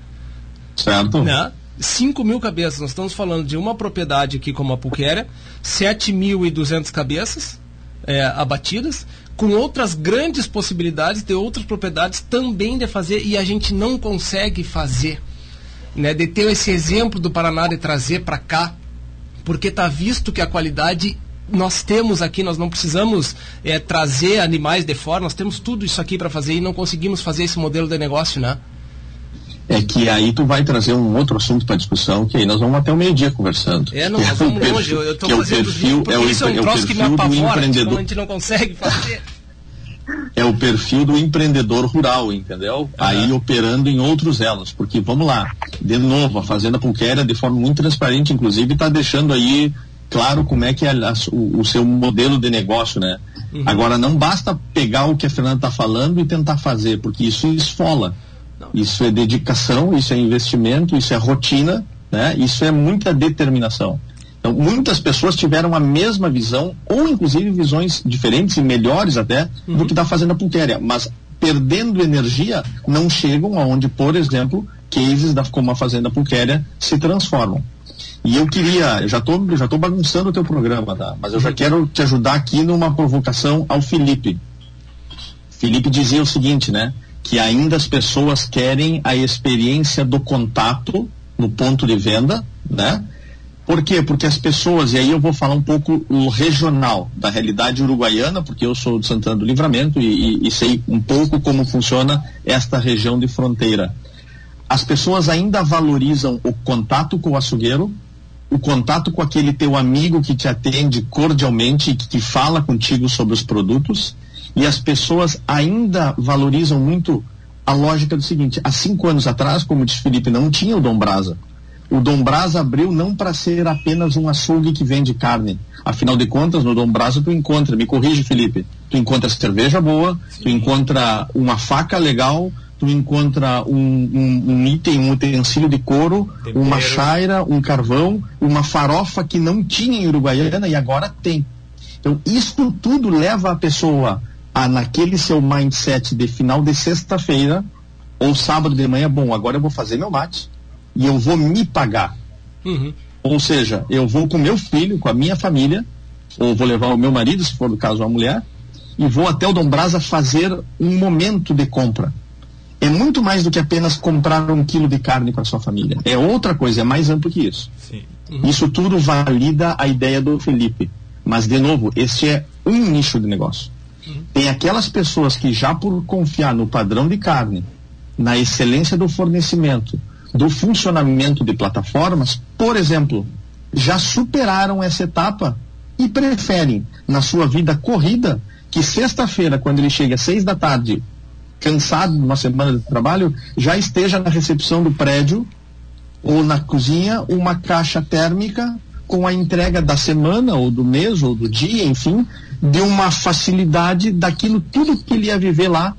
Certo. Né? 5 mil cabeças. Nós estamos falando de uma propriedade aqui como a Puquera, 7.200 cabeças é, abatidas, com outras grandes possibilidades de outras propriedades também de fazer e a gente não consegue fazer. Né, de ter esse exemplo do Paraná de trazer para cá, porque está visto que a qualidade nós temos aqui, nós não precisamos é, trazer animais de fora, nós temos tudo isso aqui para fazer e não conseguimos fazer esse modelo de negócio, né? é que aí tu vai trazer um outro assunto para discussão, que aí nós vamos até o meio-dia conversando. É, não, nós é vamos perfil, longe, eu estou fazendo é o perfil, é o, isso é um troço que me apavora, a gente não consegue fazer. É o perfil do empreendedor rural, entendeu? Aí operando em outros elos, porque vamos lá, de novo, a Fazenda Pulquera, de forma muito transparente, inclusive, está deixando aí claro como é que é a, o, o, seu modelo de negócio, né? Uhum. Agora, não basta pegar o que a Fernanda está falando e tentar fazer, porque isso esfola. Isso é dedicação, isso é investimento, isso é rotina, né? Isso é muita determinação. Então, muitas pessoas tiveram a mesma visão, ou inclusive visões diferentes e melhores até, uhum. do que está fazendo a Pulquéria, mas perdendo energia, não chegam aonde, por exemplo, cases da, como a Fazenda Pulquéria se transformam. E eu queria, eu já estou já tô bagunçando o teu programa, tá? mas eu já uhum. quero te ajudar aqui numa provocação ao Felipe. Felipe dizia o seguinte, né? que ainda as pessoas querem a experiência do contato no ponto de venda, né? Por quê? Porque as pessoas, e aí eu vou falar um pouco o regional, da realidade uruguaiana, porque eu sou de Santana do Livramento e, e, e sei um pouco como funciona esta região de fronteira. As pessoas ainda valorizam o contato com o açougueiro, o contato com aquele teu amigo que te atende cordialmente e que, fala contigo sobre os produtos, e as pessoas ainda valorizam muito a lógica do seguinte: há cinco anos atrás, como disse Felipe, não tinha o Dom Brasa. O Dom Brasa abriu não para ser apenas um açougue que vende carne. Afinal de contas, no Dom Brasa tu encontra, me corrige, Felipe, tu encontra cerveja boa, Sim. tu encontra uma faca legal, tu encontra um, um, um, item, um utensílio de couro, Tempero. uma chaira, um carvão, uma farofa que não tinha em Uruguaiana e agora tem. Então, isso tudo leva a pessoa a, naquele seu mindset de final de sexta-feira ou sábado de manhã, bom, agora eu vou fazer meu mate e eu vou me pagar. Uhum. Ou seja, eu vou com meu filho, com a minha família, ou vou levar o meu marido, se for do caso a mulher, e vou até o Dom Brasa fazer um momento de compra é muito mais do que apenas comprar um quilo de carne para sua família. É outra coisa, é mais amplo que isso. Uhum. Isso tudo valida a ideia do Felipe. Mas, de novo, este é um nicho de negócio. Uhum. Tem aquelas pessoas que, já por confiar no padrão de carne, na excelência do fornecimento, do funcionamento de plataformas, por exemplo, já superaram essa etapa e preferem, na sua vida corrida, que sexta-feira, quando ele chega às seis da tarde, cansado de uma semana de trabalho, já esteja na recepção do prédio ou na cozinha uma caixa térmica com a entrega da semana ou do mês ou do dia, enfim, de uma facilidade daquilo tudo que ele ia viver lá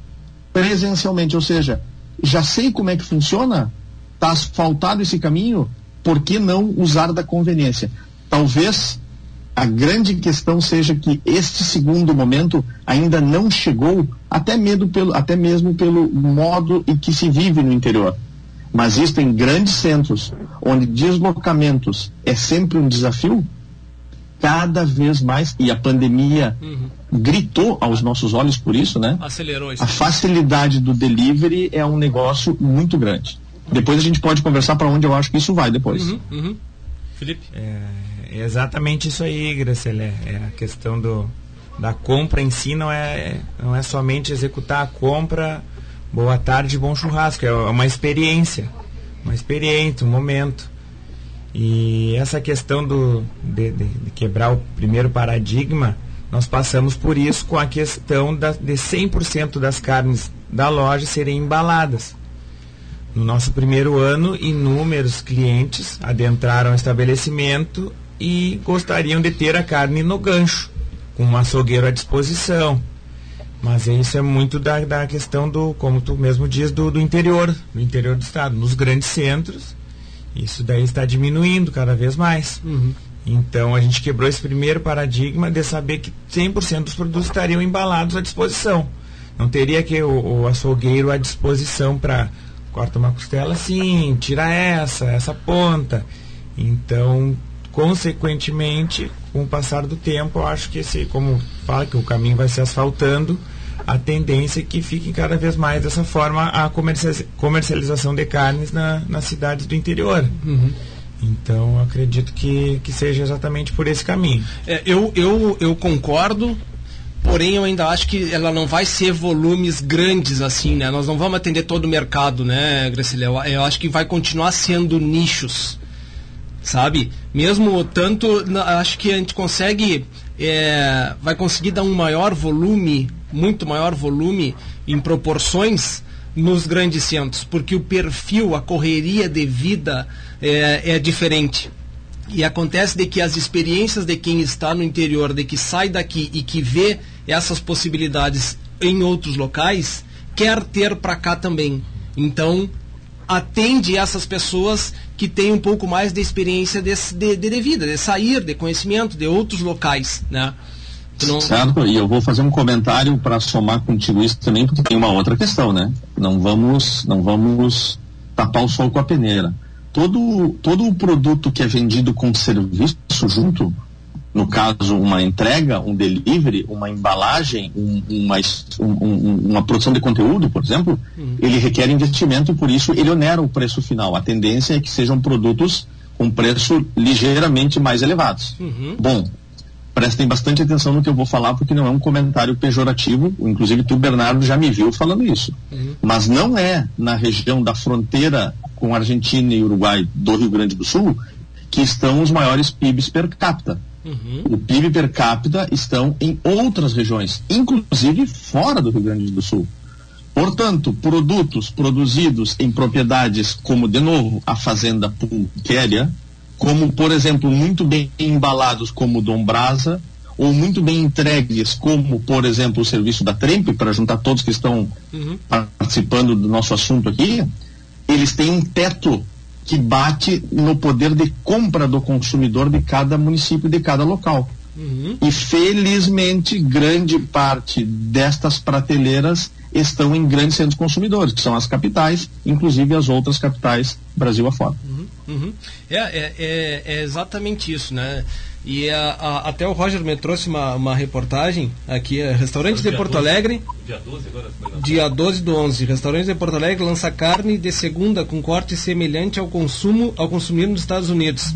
presencialmente. Ou seja, já sei como é que funciona, está asfaltado esse caminho, por que não usar da conveniência? Talvez a grande questão seja que este segundo momento ainda não chegou, até, medo pelo, até mesmo pelo modo em que se vive no interior. Mas isto em grandes centros, onde deslocamentos é sempre um desafio, cada vez mais, e a pandemia uhum. gritou aos nossos olhos por isso, né? Acelerou isso. A facilidade do delivery é um negócio muito grande. Depois a gente pode conversar para onde eu acho que isso vai depois. Uhum, uhum. Felipe? É é exatamente isso aí, Gracelé. É a questão do, da compra em si não é, não é somente executar a compra, boa tarde, bom churrasco. É uma experiência. Uma experiência, um momento. E essa questão do, de, de, de quebrar o primeiro paradigma, nós passamos por isso com a questão da, de 100% das carnes da loja serem embaladas. No nosso primeiro ano, inúmeros clientes adentraram o estabelecimento e gostariam de ter a carne no gancho, com um açougueiro à disposição. Mas isso é muito da, da questão do, como tu mesmo diz, do, do interior, do interior do estado. Nos grandes centros, isso daí está diminuindo cada vez mais. Uhum. Então a gente quebrou esse primeiro paradigma de saber que 100% dos produtos estariam embalados à disposição. Não teria que o, o açougueiro à disposição para corta uma costela assim, tira essa, essa ponta. Então Consequentemente, com o passar do tempo, eu acho que esse, como fala que o caminho vai se asfaltando, a tendência é que fique cada vez mais dessa forma a comercialização de carnes na, nas cidades do interior. Uhum. Então, acredito que, que seja exatamente por esse caminho. É, eu, eu, eu concordo, porém eu ainda acho que ela não vai ser volumes grandes assim, né? Nós não vamos atender todo o mercado, né, Gracilha? Eu, eu acho que vai continuar sendo nichos sabe? Mesmo tanto, acho que a gente consegue, é, vai conseguir dar um maior volume, muito maior volume em proporções nos grandes centros, porque o perfil, a correria de vida é, é diferente. E acontece de que as experiências de quem está no interior, de que sai daqui e que vê essas possibilidades em outros locais, quer ter para cá também. Então, atende essas pessoas que têm um pouco mais de experiência de, de, de vida, de sair, de conhecimento de outros locais, né? Não... Certo, e eu vou fazer um comentário para somar contigo isso também, porque tem uma outra questão, né? Não vamos, não vamos tapar o sol com a peneira. Todo, todo o produto que é vendido com serviço junto, no caso, uma entrega, um delivery, uma embalagem, um, uma, um, uma produção de conteúdo, por exemplo, uhum. ele requer investimento e por isso ele onera o preço final. A tendência é que sejam produtos com preço ligeiramente mais elevados. Uhum. Bom, prestem bastante atenção no que eu vou falar, porque não é um comentário pejorativo. Inclusive, tu, Bernardo, já me viu falando isso. Uhum. Mas não é na região da fronteira com Argentina e Uruguai do Rio Grande do Sul que estão os maiores PIBs per capita. Uhum. O PIB per capita estão em outras regiões, inclusive fora do Rio Grande do Sul. Portanto, produtos produzidos em propriedades como, de novo, a Fazenda Pulquéria, como, por exemplo, muito bem embalados como Dom Brasa, ou muito bem entregues, como, por exemplo, o serviço da Tremp, para juntar todos que estão uhum. participando do nosso assunto aqui, eles têm um teto que bate no poder de compra do consumidor de cada município, de cada local. Uhum. E felizmente, grande parte destas prateleiras estão em grandes centros consumidores, que são as capitais, inclusive as outras capitais Brasil afora. Uhum. Uhum. É, é, é, é, exatamente isso, né? E a, a, até o Roger me trouxe uma, uma reportagem aqui, é, restaurante de Porto 12, Alegre. Dia 12 agora? Dia 12 do 11. Restaurante de Porto Alegre lança carne de segunda com corte semelhante ao consumo ao consumir nos Estados Unidos.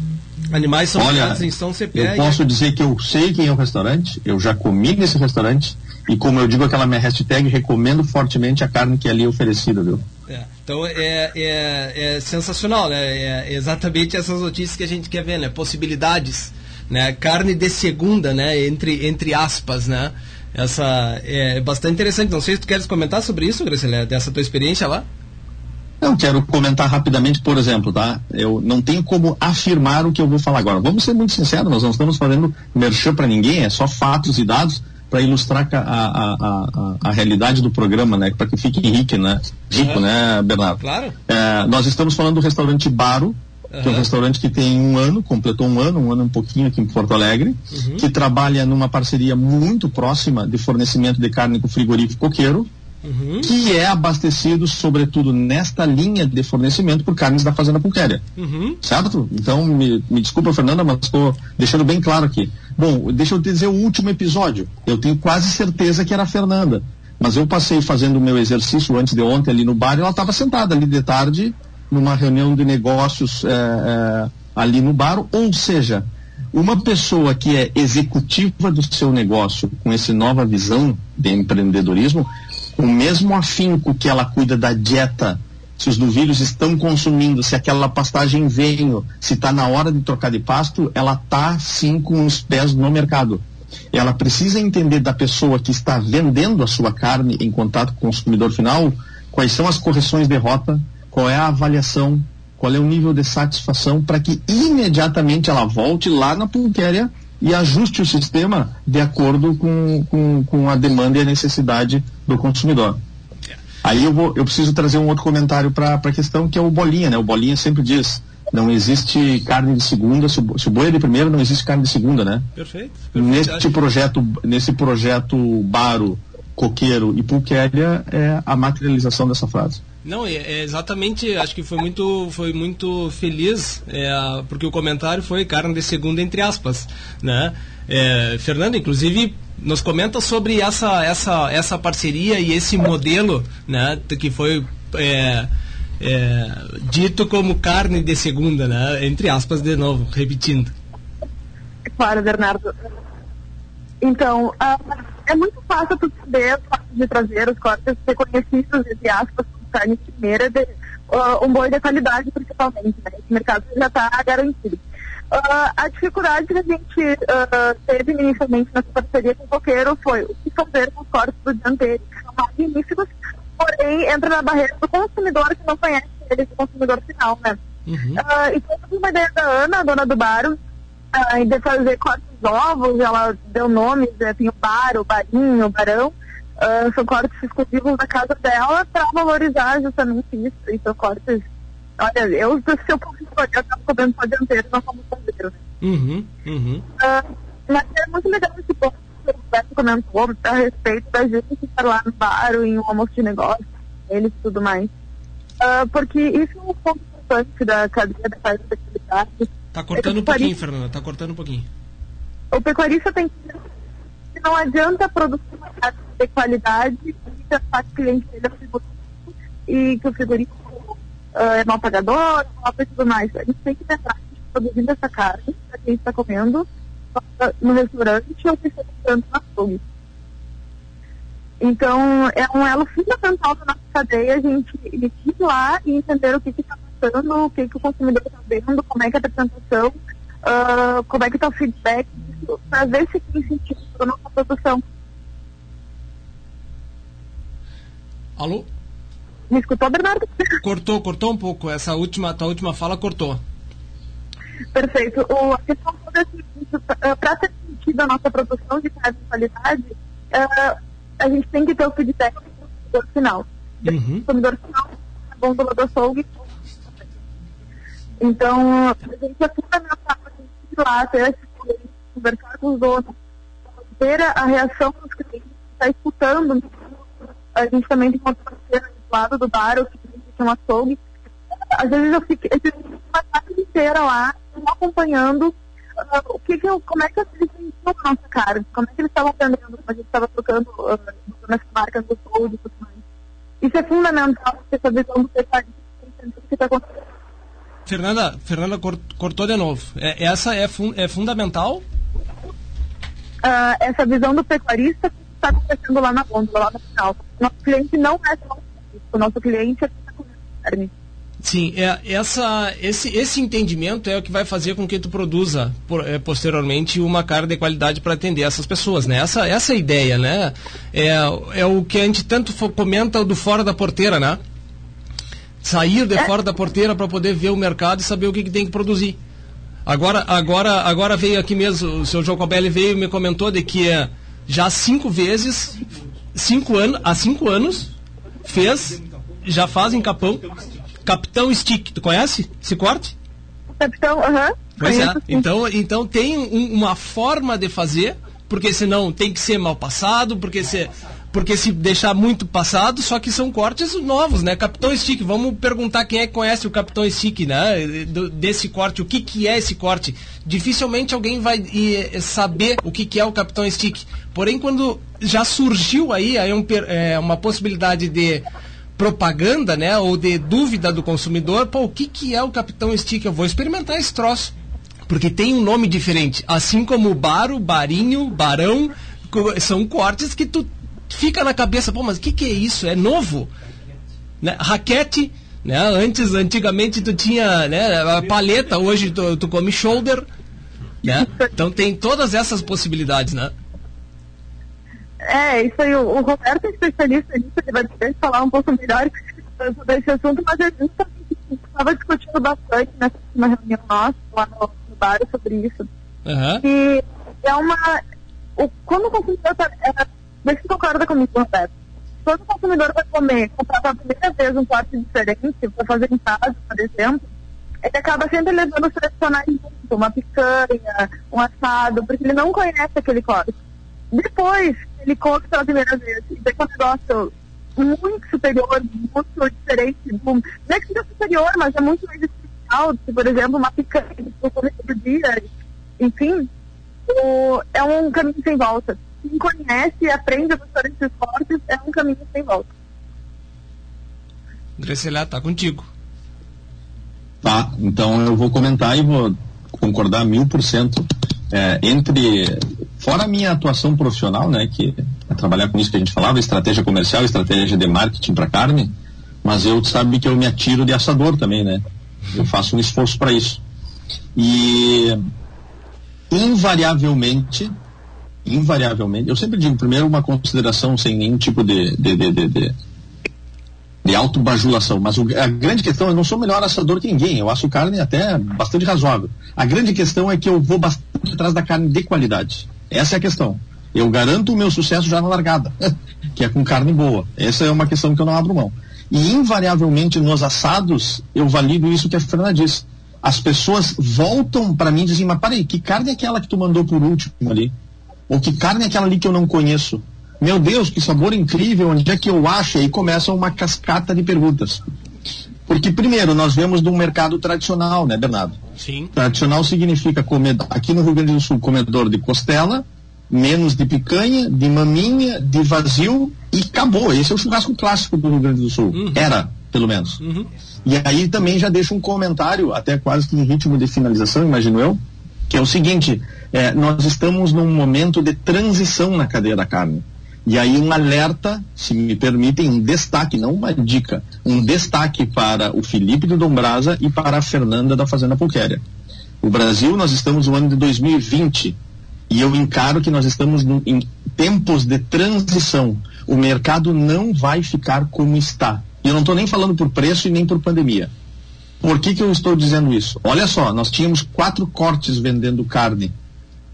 Animais são Olha, em São CPE. Eu posso dizer que eu sei quem é o restaurante, eu já comi nesse restaurante e como eu digo aquela minha hashtag, recomendo fortemente a carne que é ali oferecida, viu? É, então é, é, é, sensacional, né? É exatamente essas notícias que a gente quer ver, né? Possibilidades, né? Carne de segunda, né? Entre, entre aspas, né? Essa é bastante interessante. Não sei se tu queres comentar sobre isso, Gracilé, dessa tua experiência lá. Eu quero comentar rapidamente, por exemplo, tá? Eu não tenho como afirmar o que eu vou falar agora. Vamos ser muito sinceros, nós não estamos fazendo merchan para ninguém, é só fatos e dados para ilustrar a, a, a, a, realidade do programa, né? Para que fique rico, né? Rico, né, Bernardo? Claro. É, nós estamos falando do restaurante Baro, que é um restaurante que tem um ano, completou um ano, um ano um pouquinho aqui em Porto Alegre, uhum. que trabalha numa parceria muito próxima de fornecimento de carne com frigorífico coqueiro, uhum. que é abastecido, sobretudo nesta linha de fornecimento, por carnes da Fazenda Pulquéria. Uhum. Certo? Então, me, me desculpa, Fernanda, mas estou deixando bem claro aqui. Bom, deixa eu te dizer o último episódio. Eu tenho quase certeza que era a Fernanda. Mas eu passei fazendo o meu exercício antes de ontem ali no bar e ela estava sentada ali de tarde, numa reunião de negócios é, é, ali no bar. Ou seja, uma pessoa que é executiva do seu negócio, com essa nova visão de empreendedorismo, o mesmo afinco que ela cuida da dieta, se os novilhos estão consumindo, se aquela pastagem veio, se está na hora de trocar de pasto, ela está sim com os pés no mercado. Ela precisa entender da pessoa que está vendendo a sua carne em contato com o consumidor final, quais são as correções de rota, qual é a avaliação, qual é o nível de satisfação, para que imediatamente ela volte lá na pulquéria e ajuste o sistema de acordo com, com, com a demanda e a necessidade do consumidor. Aí eu, vou, eu preciso trazer um outro comentário para a questão que é o Bolinha, né? O Bolinha sempre diz, não existe carne de segunda, se o, boi é de primeira, não existe carne de segunda, né? Perfeito. perfeito. Neste projeto, nesse projeto Baro, Coqueiro e Pulquéria é a materialização dessa frase. Não, é, é, exatamente, acho que foi muito, foi muito feliz, é, porque o comentário foi carne de segunda entre aspas, né? É, Fernando, inclusive, nos comenta sobre essa, essa, essa parceria e esse modelo, né? Que foi é, é, dito como carne de segunda, né? Entre aspas, de novo, repetindo. Claro, Bernardo. Então, uh, é muito fácil tu saber de trazer os cortes reconhecidos, entre aspas, carne primeira de uh, um boi de qualidade, principalmente. Né? Esse mercado já está garantido. Uh, a dificuldade que a gente uh, teve inicialmente nessa parceria com o coqueiro foi o que fazer com os cortes do dianteiro, que são magníficos, porém entra na barreira do consumidor que não conhece eles, do consumidor final, né? Uhum. Uh, e foi uma ideia da Ana, a dona do bar, uh, de fazer cortes ovos, ela deu nomes, né? tem o bar, o barinho, o barão, uh, são cortes exclusivos da casa dela para valorizar justamente isso. E são cortes. Olha, eu, se eu fosse escolher, eu estava cobrando só dianteiro, nós somos bandeiros. Uhum, uhum. Uh, mas é muito legal esse ponto que o Roberto comentou a respeito da gente estar lá no bar ou em um almoço de negócio, eles e tudo mais. Uh, porque isso é um ponto importante da cadeia da atividade. Tá cortando é um pouquinho, Fernanda, tá cortando um pouquinho. O pecuarista tem que não adianta produzir de qualidade e pensar que o cliente dele é frigorífico e que o frigorífico uh, é mal pagador, e tudo mais. A gente tem que pensar produzindo essa carne para quem está comendo no restaurante ou que está comprando no açougue. Então, é um elo fundamental da nossa cadeia a gente ir lá e entender o que está passando, o que, que o consumidor está vendo, como é que é a apresentação, uh, como é que está o feedback para ver se tem sentido para nossa produção. Alô? Me escutou, Bernardo? Cortou, cortou um pouco. Essa última, tua última fala cortou. Perfeito. O, a questão toda é seguinte, para ter sentido a nossa produção de carne de qualidade, uh, a gente tem que ter o feedback do consumidor final. Uhum. O consumidor final é bom do açougue. Então, a gente é fundamental a gente ir lá, ter esse conversar com os donos, ver a reação dos clientes, estar tá escutando. A gente também tem uma parceira do lado do bar, o que é um açougue. Às vezes eu fico, uma tarde inteira lá, acompanhando uh, o que, que eu, como é que eles vendiam a nossa carne, como é que eles estavam vendendo, como a gente estava trocando uh, marcas do food e tudo mais. Isso é fundamental, essa visão do pecuarista que está acontecendo. Fernanda, Fernanda cortou de novo. É, essa é, fun, é fundamental? Uh, essa visão do pecuarista que está acontecendo lá na gôndola, lá no final. Nosso cliente não é só o nosso cliente é que está comendo carne. Sim, é, essa, esse, esse entendimento é o que vai fazer com que tu produza por, é, posteriormente uma carne de qualidade para atender essas pessoas, né? Essa, essa é ideia, né? É, é o que a gente tanto comenta do fora da porteira, né? Sair de é. fora da porteira para poder ver o mercado e saber o que, que tem que produzir. Agora, agora, agora veio aqui mesmo, o seu João Cobelli veio e me comentou de que é, já cinco vezes, cinco anos, há cinco anos, fez, já faz em Capão, Capitão Stick. Tu conhece esse corte? Capitão, aham. Uh -huh. Pois é. Então, então tem um, uma forma de fazer, porque senão tem que ser mal passado, porque se, porque se deixar muito passado, só que são cortes novos, né? Capitão Stick, vamos perguntar quem é que conhece o Capitão Stick, né? desse corte, o que, que é esse corte. Dificilmente alguém vai e, saber o que, que é o Capitão Stick. Porém, quando já surgiu aí, aí um, é, uma possibilidade de propaganda, né, ou de dúvida do consumidor, pô, o que, que é o Capitão Stick? Eu vou experimentar esse troço. Porque tem um nome diferente. Assim como baro, barinho, barão, são cortes que tu fica na cabeça, pô, mas o que, que é isso? É novo? Né? Raquete, né? Antes, antigamente tu tinha né, a paleta, hoje tu, tu come shoulder. Né? Então tem todas essas possibilidades, né? É, isso aí, o, o Roberto é especialista nisso, ele vai poder falar um pouco melhor sobre esse assunto, mas a gente estava discutindo bastante nessa reunião nossa, lá no, no bar, sobre isso. Uhum. E é uma. O, quando o consumidor está. Vê se concorda comigo, Roberto. Quando o consumidor vai comer, comprar pela primeira vez um corte diferente, para fazer em casa, por exemplo, ele acaba sempre levando os tradicionais junto, uma picanha, um assado, porque ele não conhece aquele corte. Depois, ele come pela primeira vez e que é um negócio muito superior, muito diferente. Não é que seja superior, mas é muito mais especial que, por exemplo, uma picanha que você come todo dia. Enfim, o, é um caminho sem volta. Quem conhece e aprende a gostar desses esportes é um caminho sem volta. André tá contigo. Tá, então eu vou comentar e vou concordar mil por cento. É, entre Fora a minha atuação profissional, né, que é trabalhar com isso que a gente falava, estratégia comercial, estratégia de marketing para carne, mas eu sabe que eu me atiro de assador também, né? Eu faço um esforço para isso. E invariavelmente, invariavelmente, eu sempre digo primeiro uma consideração sem nenhum tipo de, de, de, de, de de autobajulação, mas o, a grande questão, eu não sou melhor assador que ninguém, eu asso carne até bastante razoável. A grande questão é que eu vou bastante atrás da carne de qualidade. Essa é a questão. Eu garanto o meu sucesso já na largada, que é com carne boa. Essa é uma questão que eu não abro mão. E invariavelmente nos assados, eu valido isso que a Fernanda disse. As pessoas voltam para mim e dizem, mas peraí, que carne é aquela que tu mandou por último ali? Ou que carne é aquela ali que eu não conheço? Meu Deus, que sabor incrível, onde é que eu acho? E começa uma cascata de perguntas. Porque, primeiro, nós vemos de um mercado tradicional, né, Bernardo? Sim. Tradicional significa comedor, aqui no Rio Grande do Sul, comedor de costela, menos de picanha, de maminha, de vazio e acabou. Esse é o churrasco clássico do Rio Grande do Sul. Uhum. Era, pelo menos. Uhum. E aí também já deixa um comentário, até quase que em ritmo de finalização, imagino eu, que é o seguinte: é, nós estamos num momento de transição na cadeia da carne. E aí um alerta, se me permitem, um destaque, não uma dica, um destaque para o Felipe do Dombrasa e para a Fernanda da Fazenda Pulquéria. O Brasil, nós estamos no ano de 2020 e eu encaro que nós estamos no, em tempos de transição, o mercado não vai ficar como está. E eu não estou nem falando por preço e nem por pandemia. Por que, que eu estou dizendo isso? Olha só, nós tínhamos quatro cortes vendendo carne: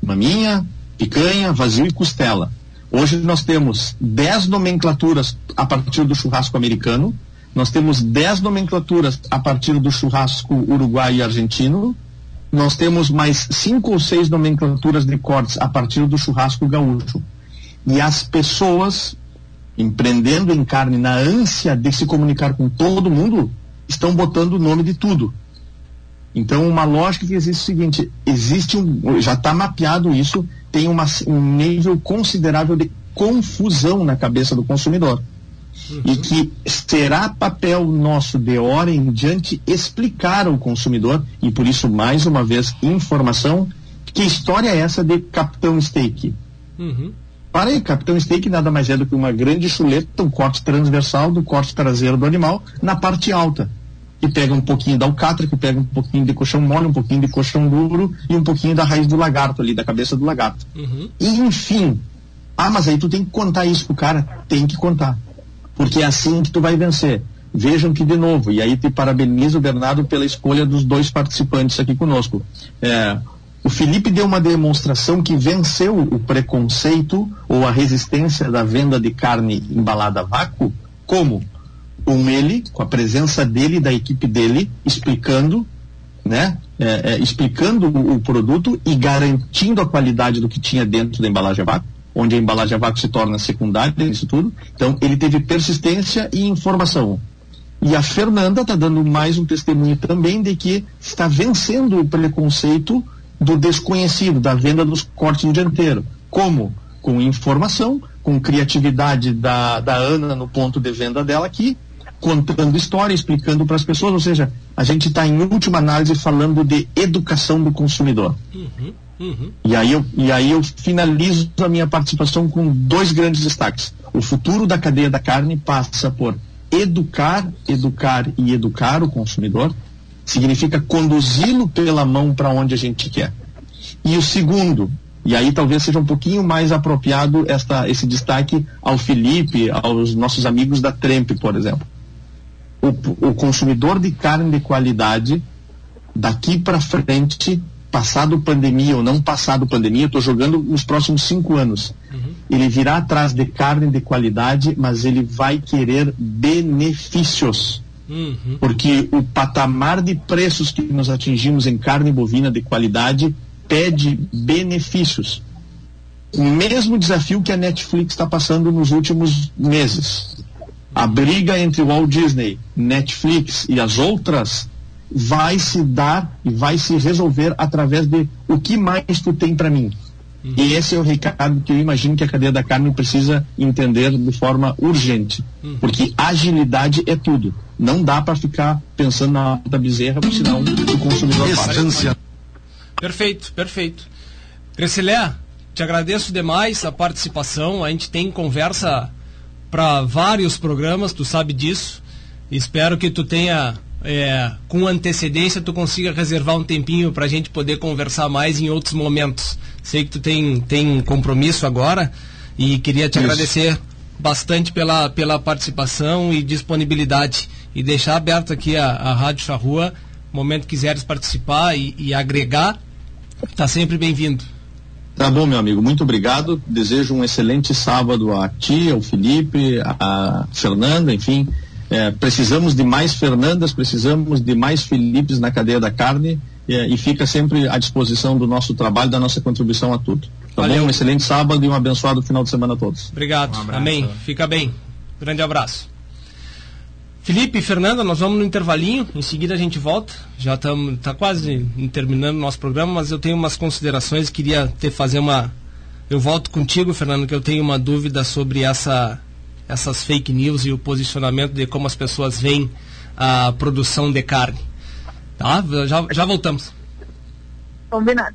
maminha, picanha, vazio e costela. Hoje nós temos dez nomenclaturas a partir do churrasco americano, nós temos dez nomenclaturas a partir do churrasco uruguaio e argentino, nós temos mais cinco ou seis nomenclaturas de cortes a partir do churrasco gaúcho. E as pessoas, empreendendo em carne na ânsia de se comunicar com todo mundo, estão botando o nome de tudo. Então, uma lógica que existe é o seguinte: existe um, já está mapeado isso, tem uma, um nível considerável de confusão na cabeça do consumidor. Uhum. E que será papel nosso de hora em diante explicar ao consumidor, e por isso, mais uma vez, informação, que história é essa de Capitão Steak? Uhum. Para aí, Capitão Steak nada mais é do que uma grande chuleta, um corte transversal do corte traseiro do animal na parte alta. Que pega um pouquinho da alcatra, que pega um pouquinho de colchão mole, um pouquinho de colchão duro e um pouquinho da raiz do lagarto ali, da cabeça do lagarto. Uhum. E enfim, ah, mas aí tu tem que contar isso pro cara? Tem que contar porque é assim que tu vai vencer. Vejam que, de novo, e aí te parabenizo, Bernardo, pela escolha dos dois participantes aqui conosco. É, o Felipe deu uma demonstração que venceu o preconceito ou a resistência da venda de carne embalada a vácuo. Como? Com ele, com a presença dele da equipe dele, explicando, né? É, é, explicando o, o, produto e garantindo a qualidade do que tinha dentro da embalagem a vácuo onde a embalagem a vácuo se torna secundária nisso tudo. Então, ele teve persistência e informação. E a Fernanda está dando mais um testemunho também de que está vencendo o preconceito do desconhecido, da venda dos cortes no dianteiro. Como? Com informação, com criatividade da, da Ana no ponto de venda dela aqui, contando história, explicando para as pessoas, ou seja, a gente está em última análise falando de educação do consumidor. Uhum. Uhum. E, aí eu, e aí eu finalizo a minha participação com dois grandes destaques. O futuro da cadeia da carne passa por educar, educar e educar o consumidor, significa conduzi-lo pela mão para onde a gente quer. E o segundo, e aí talvez seja um pouquinho mais apropriado esta, esse destaque ao Felipe, aos nossos amigos da Tremp, por exemplo. O, o consumidor de carne de qualidade, daqui para frente, passado pandemia ou não passado pandemia, eu estou jogando nos próximos cinco anos. Uhum. Ele virá atrás de carne de qualidade, mas ele vai querer benefícios. Uhum. Porque o patamar de preços que nós atingimos em carne bovina de qualidade pede benefícios. O mesmo desafio que a Netflix está passando nos últimos meses. A briga entre o Walt Disney, Netflix e as outras vai se dar e vai se resolver através de o que mais tu tem para mim. Uhum. E esse é o recado que eu imagino que a cadeia da carne precisa entender de forma urgente. Uhum. Porque agilidade é tudo. Não dá para ficar pensando na da bezerra, porque senão o consumidor Distância. Perfeito, perfeito. Crecilé, te agradeço demais a participação. A gente tem conversa para vários programas, tu sabe disso. Espero que tu tenha é, com antecedência tu consiga reservar um tempinho para a gente poder conversar mais em outros momentos. Sei que tu tem, tem compromisso agora e queria te Isso. agradecer bastante pela, pela participação e disponibilidade e deixar aberto aqui a, a Rádio Charrua, momento que quiseres participar e, e agregar, está sempre bem-vindo. Tá bom, meu amigo, muito obrigado. Desejo um excelente sábado a ti, ao Felipe, a Fernanda, enfim, é, precisamos de mais Fernandas, precisamos de mais Filipes na cadeia da carne é, e fica sempre à disposição do nosso trabalho, da nossa contribuição a tudo. Tá Valeu. bom? Um excelente sábado e um abençoado final de semana a todos. Obrigado. Um Amém. Fica bem. Grande abraço. Felipe e Fernanda, nós vamos no intervalinho, em seguida a gente volta. Já estamos tá quase terminando o nosso programa, mas eu tenho umas considerações, queria ter fazer uma eu volto contigo, Fernando, que eu tenho uma dúvida sobre essa essas fake news e o posicionamento de como as pessoas veem a produção de carne. Tá? Já, já voltamos. Combinado.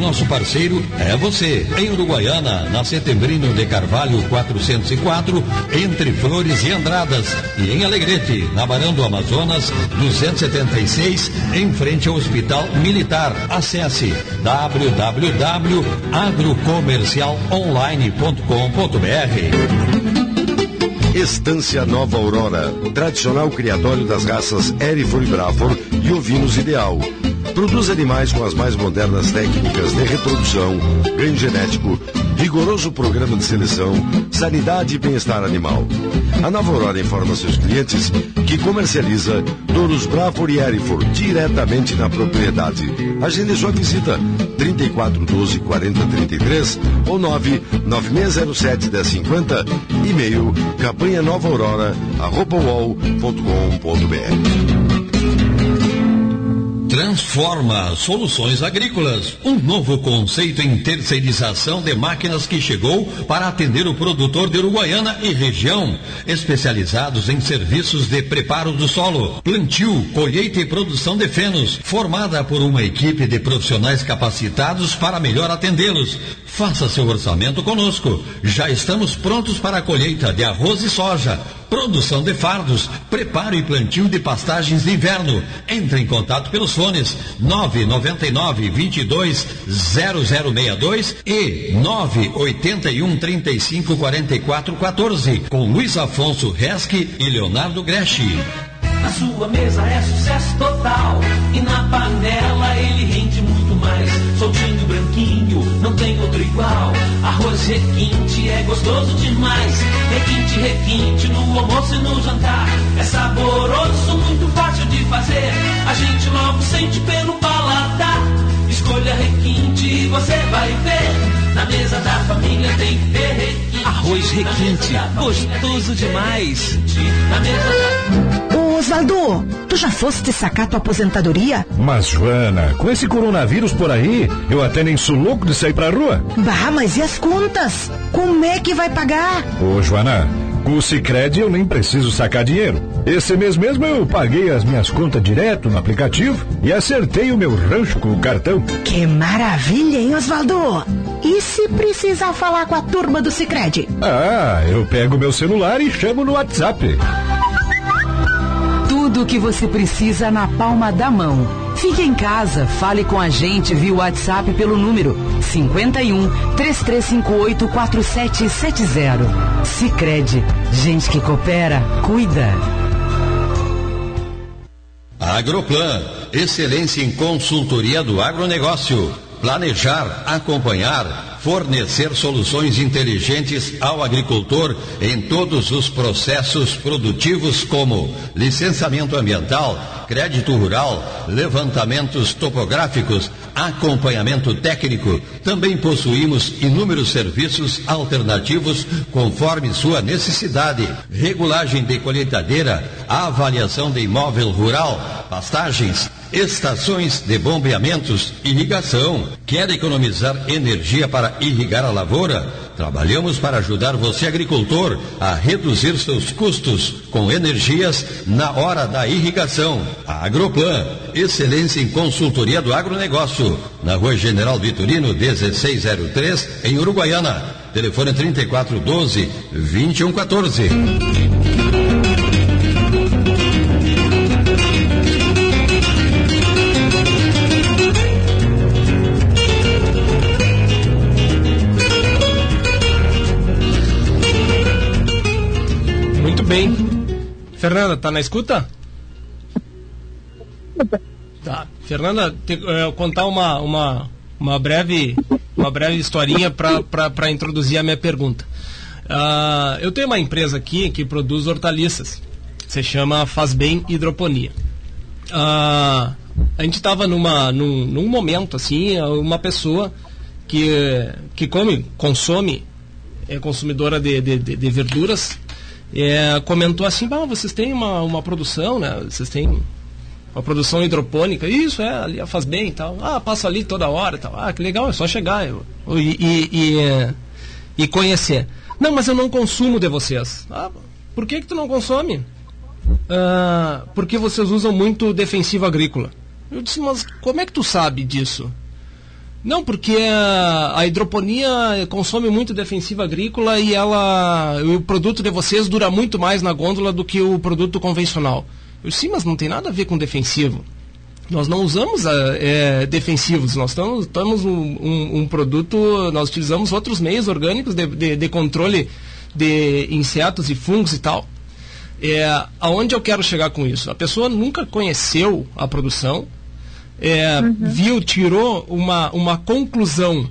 nosso parceiro é você. Em Uruguaiana, na Setembrino de Carvalho 404, entre Flores e Andradas. E em Alegrete, na Barão do Amazonas 276, em frente ao Hospital Militar. Acesse www.agrocomercialonline.com.br. Estância Nova Aurora, tradicional criatório das raças Erifor e Brafor e ovinos ideal Produz animais com as mais modernas técnicas de reprodução, ganho genético, rigoroso programa de seleção, sanidade e bem-estar animal. A Nova Aurora informa seus clientes que comercializa touros Bravo e Erifor diretamente na propriedade. Agende sua visita 3412 4033 ou 99607 1050 e-mail campanha nova aurora arroba Transforma Soluções Agrícolas, um novo conceito em terceirização de máquinas que chegou para atender o produtor de Uruguaiana e região, especializados em serviços de preparo do solo, plantio, colheita e produção de fenos, formada por uma equipe de profissionais capacitados para melhor atendê-los. Faça seu orçamento conosco. Já estamos prontos para a colheita de arroz e soja produção de fardos, preparo e plantio de pastagens de inverno. Entre em contato pelos fones 999 22 0062 e 981 35 44 14 com Luiz Afonso Resque e Leonardo Greschi. A sua mesa é sucesso total e na panela ele rende muito mais. Soltinho, não tem outro igual. Arroz requinte é gostoso demais. Requinte, requinte no almoço e no jantar. É saboroso, muito fácil de fazer. A gente logo sente pelo paladar. Escolha requinte e você vai ver. Na mesa da família tem que ter requinte. Arroz requinte, gostoso demais. Na mesa da... Osvaldo, tu já foste sacar tua aposentadoria? Mas, Joana, com esse coronavírus por aí, eu até nem sou louco de sair pra rua. Bah, mas e as contas? Como é que vai pagar? Ô, Joana, com o Cicred eu nem preciso sacar dinheiro. Esse mês mesmo eu paguei as minhas contas direto no aplicativo e acertei o meu rancho com o cartão. Que maravilha, hein, Osvaldo? E se precisar falar com a turma do Cicred? Ah, eu pego meu celular e chamo no WhatsApp. Tudo o que você precisa na palma da mão. Fique em casa, fale com a gente via WhatsApp pelo número 51 3358 4770. Sicredi, gente que coopera, cuida. Agroplan, excelência em consultoria do agronegócio. Planejar, acompanhar, fornecer soluções inteligentes ao agricultor em todos os processos produtivos, como licenciamento ambiental, crédito rural, levantamentos topográficos, acompanhamento técnico. Também possuímos inúmeros serviços alternativos conforme sua necessidade: regulagem de colheitadeira, avaliação de imóvel rural, pastagens estações de bombeamentos, irrigação. Quer economizar energia para irrigar a lavoura? Trabalhamos para ajudar você, agricultor, a reduzir seus custos com energias na hora da irrigação. Agroplan, excelência em consultoria do agronegócio. Na rua General Vitorino, 1603, em Uruguaiana. Telefone 3412 2114. Bem. Fernanda, tá na escuta? Tá. Fernanda, te, uh, contar uma, uma, uma breve uma breve historinha para introduzir a minha pergunta. Uh, eu tenho uma empresa aqui que produz hortaliças. Se chama Faz Bem Hidroponia. Uh, a gente estava numa, num, num momento assim, uma pessoa que, que come, consome, é consumidora de, de, de, de verduras, é, comentou assim, ah, vocês têm uma, uma produção, né? Vocês têm uma produção hidropônica, isso é, ali faz bem e tal. Ah, passo ali toda hora e tal. Ah, que legal, é só chegar eu, e, e, e, e, conhecer. Não, mas eu não consumo de vocês. Ah, por que que tu não consome? Ah, porque vocês usam muito defensivo agrícola. Eu disse, mas como é que tu sabe disso? Não, porque a, a hidroponia consome muito defensivo agrícola e ela, o produto de vocês dura muito mais na gôndola do que o produto convencional. Eu disse, sim, mas não tem nada a ver com defensivo. Nós não usamos é, defensivos, nós estamos um, um, um, produto, nós utilizamos outros meios orgânicos de, de, de controle de insetos e fungos e tal. É, aonde eu quero chegar com isso? A pessoa nunca conheceu a produção, é, uhum. viu, tirou uma, uma conclusão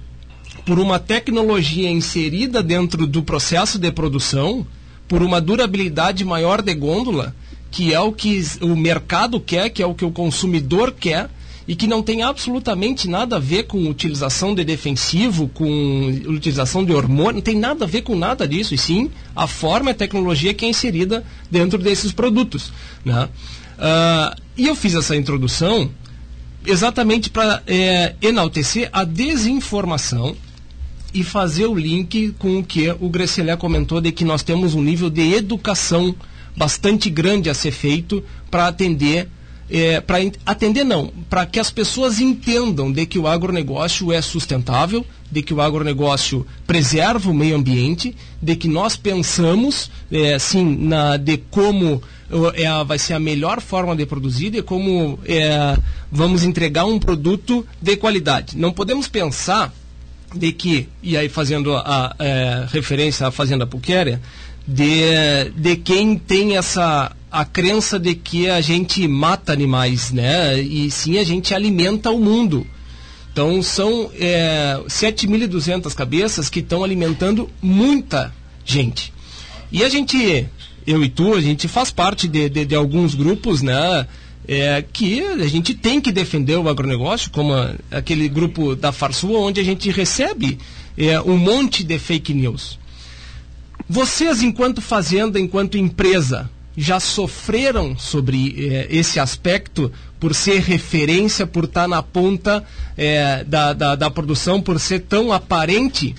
por uma tecnologia inserida dentro do processo de produção, por uma durabilidade maior de gôndola, que é o que o mercado quer, que é o que o consumidor quer, e que não tem absolutamente nada a ver com utilização de defensivo, com utilização de hormônio, não tem nada a ver com nada disso, e sim a forma e a tecnologia que é inserida dentro desses produtos. Né? Uh, e eu fiz essa introdução exatamente para é, enaltecer a desinformação e fazer o link com o que o Grecelé comentou de que nós temos um nível de educação bastante grande a ser feito para atender é, para atender não, para que as pessoas entendam de que o agronegócio é sustentável, de que o agronegócio preserva o meio ambiente, de que nós pensamos é, sim na de como é, vai ser a melhor forma de produzir, de como é, vamos entregar um produto de qualidade. Não podemos pensar de que, e aí fazendo a, a é, referência à Fazenda Puquéria, de, de quem tem essa a crença de que a gente mata animais, né? E sim a gente alimenta o mundo. Então são é, 7.200 cabeças que estão alimentando muita gente. E a gente, eu e tu, a gente faz parte de, de, de alguns grupos, né? É, que a gente tem que defender o agronegócio, como a, aquele grupo da Farsua, onde a gente recebe é, um monte de fake news. Vocês, enquanto fazenda, enquanto empresa, já sofreram sobre eh, esse aspecto por ser referência, por estar na ponta eh, da, da, da, produção, por ser tão aparente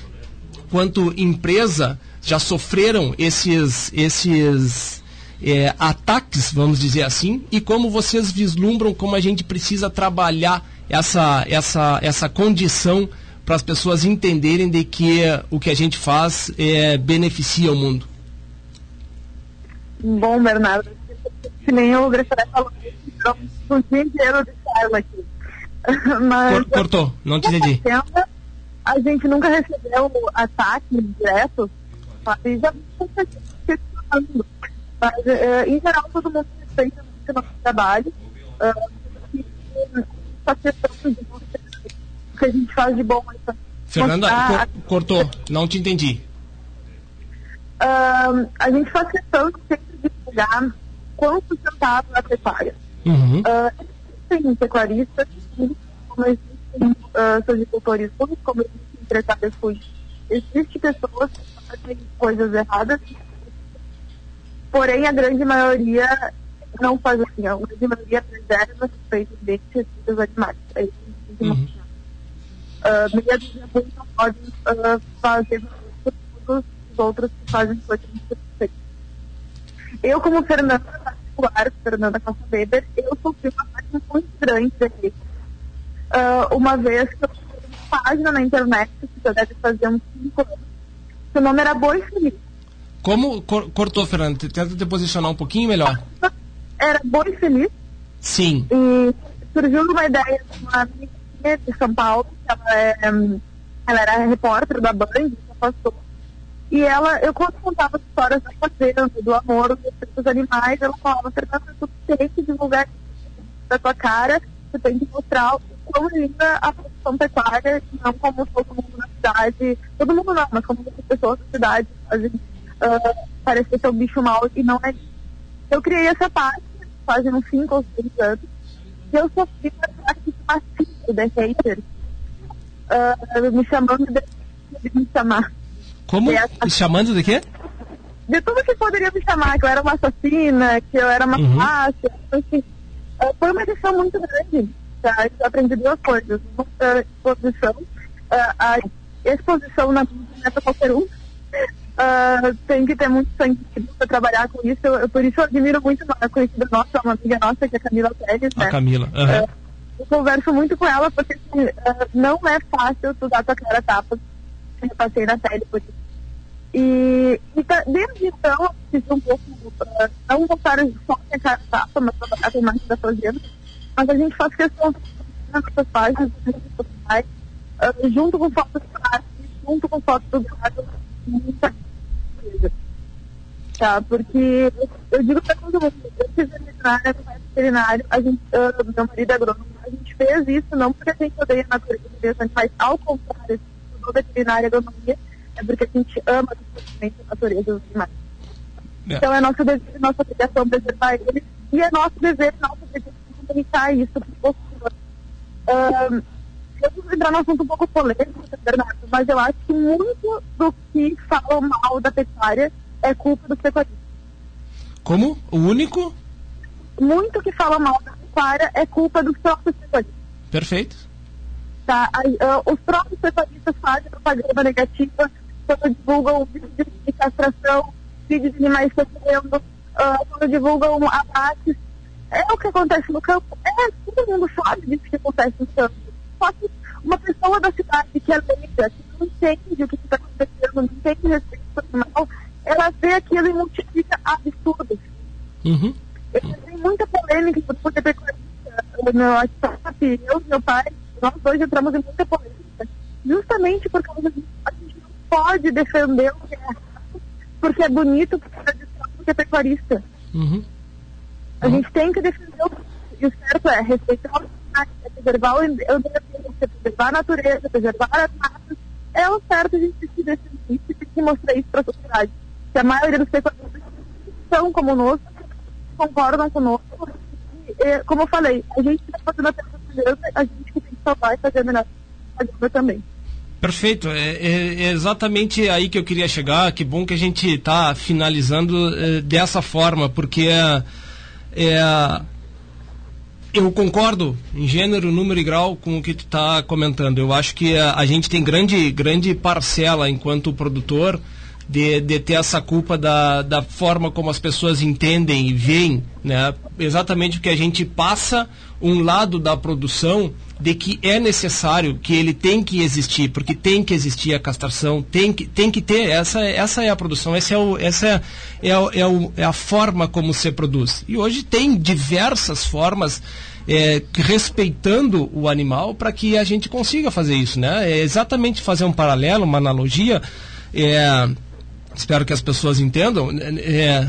quanto empresa, já sofreram esses, esses eh, ataques, vamos dizer assim, e como vocês vislumbram como a gente precisa trabalhar essa, essa, essa condição para as pessoas entenderem de que o que a gente faz é, beneficia o mundo. Bom, Bernardo, que nem o Grefré falou, um dia inteiro de charla aqui. Mas, Cortou, não te entendi. A gente nunca recebeu ataques diretos, e já mas, uh, em geral, todo mundo respeita muito o nosso trabalho. Uh, essa questão de que a gente faz de bom. Fernanda, mostrar... cortou, não te entendi. Uh, a gente faz questão de sempre divulgar quão sustentável é a pecuária. Uhum. Uh, existem pecuaristas, como existem uh, sojicultores como existem empresários fúteis. Existem pessoas que fazem coisas erradas, porém a grande maioria não faz assim. A grande maioria preserva respeito desses dos animais. É isso que uhum uh, meia dúzia não podem uh, fazer os outros que fazem coisas Eu, como Fernanda particular, Fernanda Costa Weber, eu sofri uma parte muito grande. Uh, uma vez que eu fiz uma página na internet, que já deve fazer uns 5 anos, seu nome era Boi Feliz. Como cor cortou, Fernanda? Tenta te posicionar um pouquinho melhor. Era Boi Feliz. Sim. E surgiu uma ideia de uma de São Paulo, ela, é, ela era repórter da Band, se afastou. E ela, eu quando contava as histórias da fazenda, do amor dos animais, ela falava, Fernanda, tu tem que divulgar da tua cara, tu tem que mostrar o quão linda a produção pecuária, não como todo mundo na cidade, todo mundo não, mas como muitas pessoas na cidade fazem uh, parecer ser um bicho mau e não é. Eu criei essa página, faz uns 5 ou 6 anos, e eu sofri uma ataque massivo de haters, uh, me chamando de, de me chamar. Como? Me chamando de quê? De tudo que poderia me chamar, que eu era uma assassina, que eu era uma Uhum. fácil, enfim. Uh, foi uma lição muito grande. Tá? Eu aprendi duas coisas. Uma, uh, exposição, a exposição na é para qualquer um. Uh, tem que ter muito sangue para trabalhar com isso. Eu, eu- por isso eu admiro muito uma conhecida nossa, uma amiga nossa, que é a Camila Pérez. A né? Camila. aham. Uh, eu converso muito com ela porque assim, uh, não é fácil tu dar tua cara a tapa. Eu passei na pele por isso. E, e tá- desde então, eu um pouco, uh, não voltar só a cara a tapa, mas trabalhar com mais da fazenda. Mas a gente faz questão de nossas páginas, nas redes sociais, uh, junto com fotos práticas, junto com fotos do gado, muita coisa. Tá, porque eu digo pra todo mundo, eu fiz é veterinário, a gente, ah, meu marido é agrônomo, a gente fez isso não porque a gente odeia a natureza, odeia os animais, ao contrário, a estudou veterinária e agronomia, é porque a gente ama absolutamente a natureza dos animais. É. Então é nosso dever, nossa obrigação preservar eles, e é nosso dever, nossa obrigação comunicar isso para pessoas. Ahn, eu vou entrar num assunto um pouco polêmico, Bernardo, mas eu acho que muito do que falam mal da pecuária é culpa dos pecuaristas. Como? O único? Muito que falam mal da pecuária é culpa dos próprios pecuaristas. Perfeito. Tá? Ah, os próprios pecuaristas fazem propaganda negativa quando divulgam vídeos de castração, vídeos de animais sofrendo, ah, quando divulgam abates. É o que acontece no campo. É, todo mundo sabe disso que acontece no campo. Só que uma pessoa da cidade que é leiga, que não entende o que está acontecendo, não entende respeito animal, ela vê aquilo e multiplica absurdos. Uhum. Eu tenho muita polêmica por poder pecuarista no WhatsApp, eu e meu pai, nós dois entramos em muita polêmica, justamente por causa disso. A gente não pode defender o que é porque é bonito, porque é tradicional, porque é pecuarista. Uhum. A gente tem que defender o e o certo é respeitar animais, é preservar o ambiente, é preservar a natureza, preservar as matas. É o certo, a gente tem que defender isso e tem que mostrar isso para a sociedade. Que a maioria dos pecuaristas são como nós, concordam conosco. E, como eu falei, a gente está fazendo a terra a gente que que salvar e fazer melhor agenda também. Perfeito, é, é- é exatamente aí que eu queria chegar. Que bom que a gente está finalizando eh, dessa forma, porque é, é, eu concordo em gênero, número e grau com o que tu está comentando. Eu acho que a, a gente tem grande, grande parcela enquanto produtor de, de ter essa culpa da, da forma como as pessoas entendem e veem, né? Exatamente porque a gente passa um lado da produção de que é necessário, que ele tem que existir, porque tem que existir a castração, tem que, tem que ter, essa, essa é a produção, essa, é, o, essa é, é, é, o- é a forma como se produz. E hoje tem diversas formas é, respeitando o animal para que a gente consiga fazer isso, né? É exatamente fazer um paralelo, uma analogia, é, espero que as pessoas entendam, é,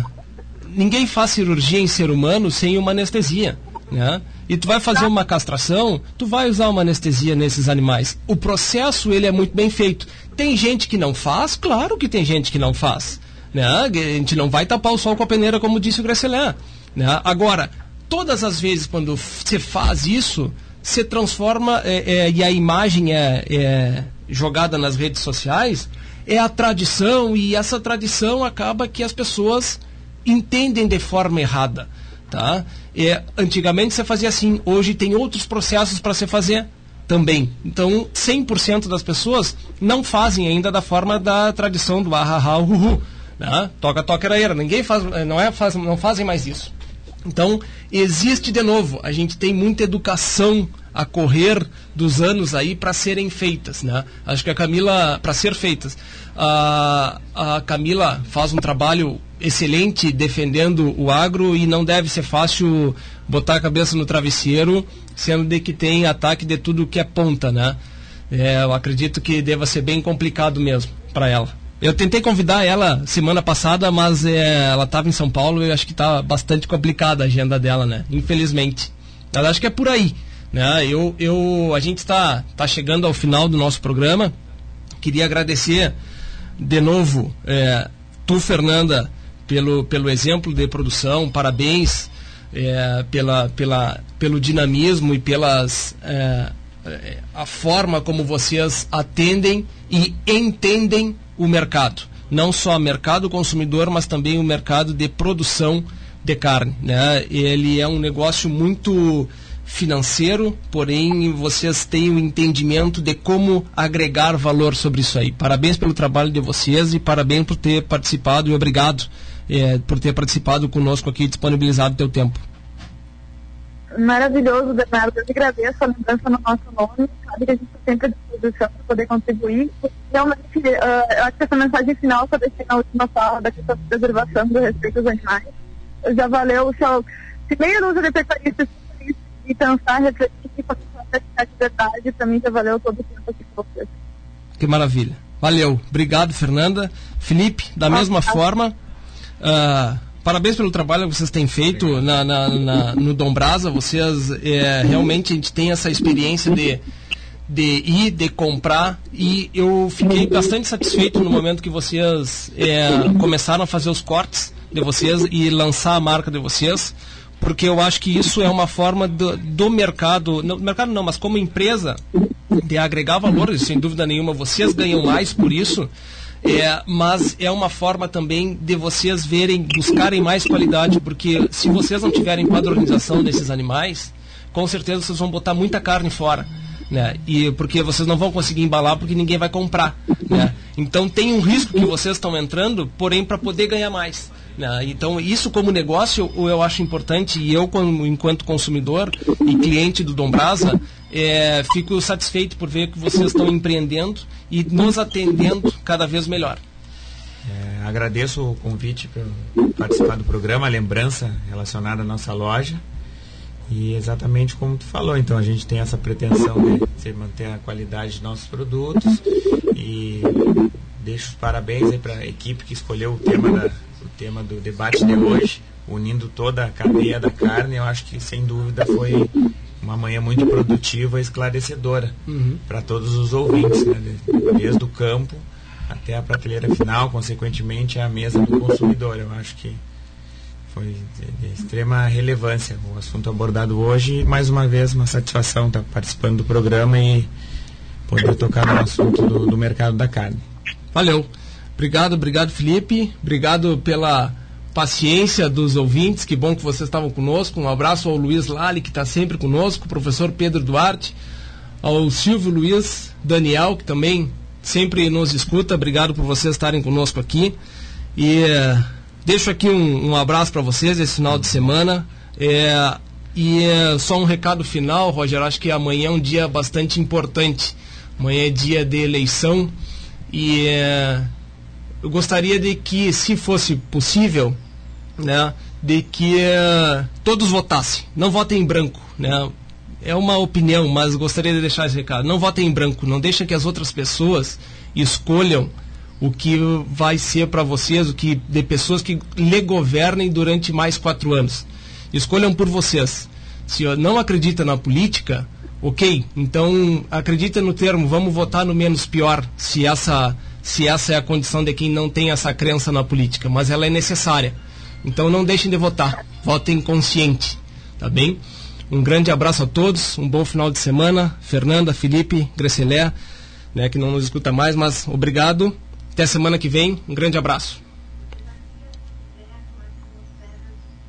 ninguém faz cirurgia em ser humano sem uma anestesia, né? E tu vai fazer uma castração, tu vai usar uma anestesia nesses animais. O processo ele é muito bem feito. Tem gente que não faz, claro que tem gente que não faz, né? A gente não vai tapar o sol com a peneira como disse o Grecelin, né? Agora, todas as vezes quando você faz isso, se transforma é, é, e a imagem é, é jogada nas redes sociais, é a tradição e essa tradição acaba que as pessoas entendem de forma errada, tá? É, antigamente você fazia assim, hoje tem outros processos para se fazer também. Então, 100% das pessoas não fazem ainda da forma da tradição do ahaha uhu, né? Toca toca eraeira, ninguém faz, não é faz, não fazem mais isso. Então, existe de novo, a gente tem muita educação a correr dos anos aí para serem feitas, né? Acho que a Camila, para ser feitas, a, a Camila faz um trabalho excelente defendendo o agro e não deve ser fácil botar a cabeça no travesseiro, sendo de que tem ataque de tudo que é ponta, né? É, eu acredito que deva ser bem complicado mesmo para ela. Eu tentei convidar ela semana passada, mas é, ela estava em São Paulo e acho que está bastante complicada a agenda dela, né? Infelizmente. Mas acho que é por aí. Né? Eu, eu, a gente está tá chegando ao final do nosso programa. Queria agradecer de novo é, tu, Fernanda, pelo, pelo exemplo de produção. Parabéns é, pela, pela, pelo dinamismo e pelas é, é a forma como vocês atendem e entendem o mercado. Não só o mercado consumidor, mas também o mercado de produção de carne. Né? Ele é um negócio muito financeiro, porém vocês têm o um entendimento de como agregar valor sobre isso aí. Parabéns pelo trabalho de vocês e parabéns por ter participado e obrigado é, por ter participado conosco aqui e disponibilizado o teu tempo. Maravilhoso, Bernardo. Eu te agradeço a lembrança no nosso nome. Sabe que a gente está sempre à disposição para poder contribuir. Realmente, uh, eu acho que essa mensagem final só deixei na última fala da questão da preservação do respeito aos animais. Já valeu o seu. Se meio de pecuaristas e pensar, refletir e fazer de verdade, para mim já valeu todo o tempo com vocês. Que maravilha. Valeu. Obrigado, Fernanda. Felipe, da ah, mesma tá. forma. Uh, parabéns pelo trabalho que vocês têm feito na, na, na no Dom Brasa. Vocês é, realmente a gente tem essa experiência de, de ir, de comprar. E eu fiquei bastante satisfeito no momento que vocês é, começaram a fazer os cortes de vocês e lançar a marca de vocês porque eu acho que isso é uma forma do, do mercado, mercado não, mas como empresa, de agregar valor, sem dúvida nenhuma, vocês ganham mais por isso, é, mas é uma forma também de vocês verem, buscarem mais qualidade, porque se vocês não tiverem padronização desses animais, com certeza vocês vão botar muita carne fora. Né? E porque vocês não vão conseguir embalar porque ninguém vai comprar, né? Então tem um risco que vocês estão entrando, porém para poder ganhar mais. Né? Então, isso como negócio eu acho importante e eu, enquanto consumidor e cliente do Dombrasa, é, fico satisfeito por ver que vocês estão empreendendo e nos atendendo cada vez melhor. É, agradeço o convite para participar do programa, a lembrança relacionada à nossa loja. E exatamente como tu falou, então a gente tem essa pretensão de manter a qualidade de nossos produtos e deixo os parabéns para a equipe que escolheu o tema da, tema do debate de hoje, unindo toda a cadeia da carne, eu acho que sem dúvida foi uma manhã muito produtiva e esclarecedora uhum. para todos os ouvintes, né? desde o campo até a prateleira final, consequentemente a mesa do consumidor. Eu acho que foi de, extrema relevância o assunto abordado hoje. Mais uma vez, uma satisfação estar participando do programa e poder tocar no assunto do, do mercado da carne. Valeu. Obrigado, obrigado, Felipe. Obrigado pela paciência dos ouvintes. Que bom que vocês estavam conosco. Um abraço ao Luiz Lali, que está sempre conosco, professor Pedro Duarte, ao Silvio Luiz Daniel, que também sempre nos escuta. Obrigado por vocês estarem conosco aqui. E é, deixo aqui um, um abraço para vocês esse final de semana. É, e é, só um recado final, Roger. Acho que amanhã é um dia bastante importante. Amanhã é dia de eleição. E é, eu gostaria de que, se fosse possível, né, de que uh, todos votassem. Não votem em branco, né? É uma opinião, mas gostaria de deixar esse recado. Não votem em branco, não deixem que as outras pessoas escolham o que vai ser para vocês, o que de pessoas que lhe governem durante mais quatro anos. Escolham por vocês. Se não acredita na política, ok, então acredita no termo, vamos votar no menos pior, se essa se essa é a condição de quem não tem essa crença na política, mas ela é necessária. Então não deixem de votar, votem consciente, tá bem? Um grande abraço a todos, um bom final de semana. Fernanda, Felipe, Grecelé, né, que não nos escuta mais, mas obrigado. Até semana que vem, um grande abraço.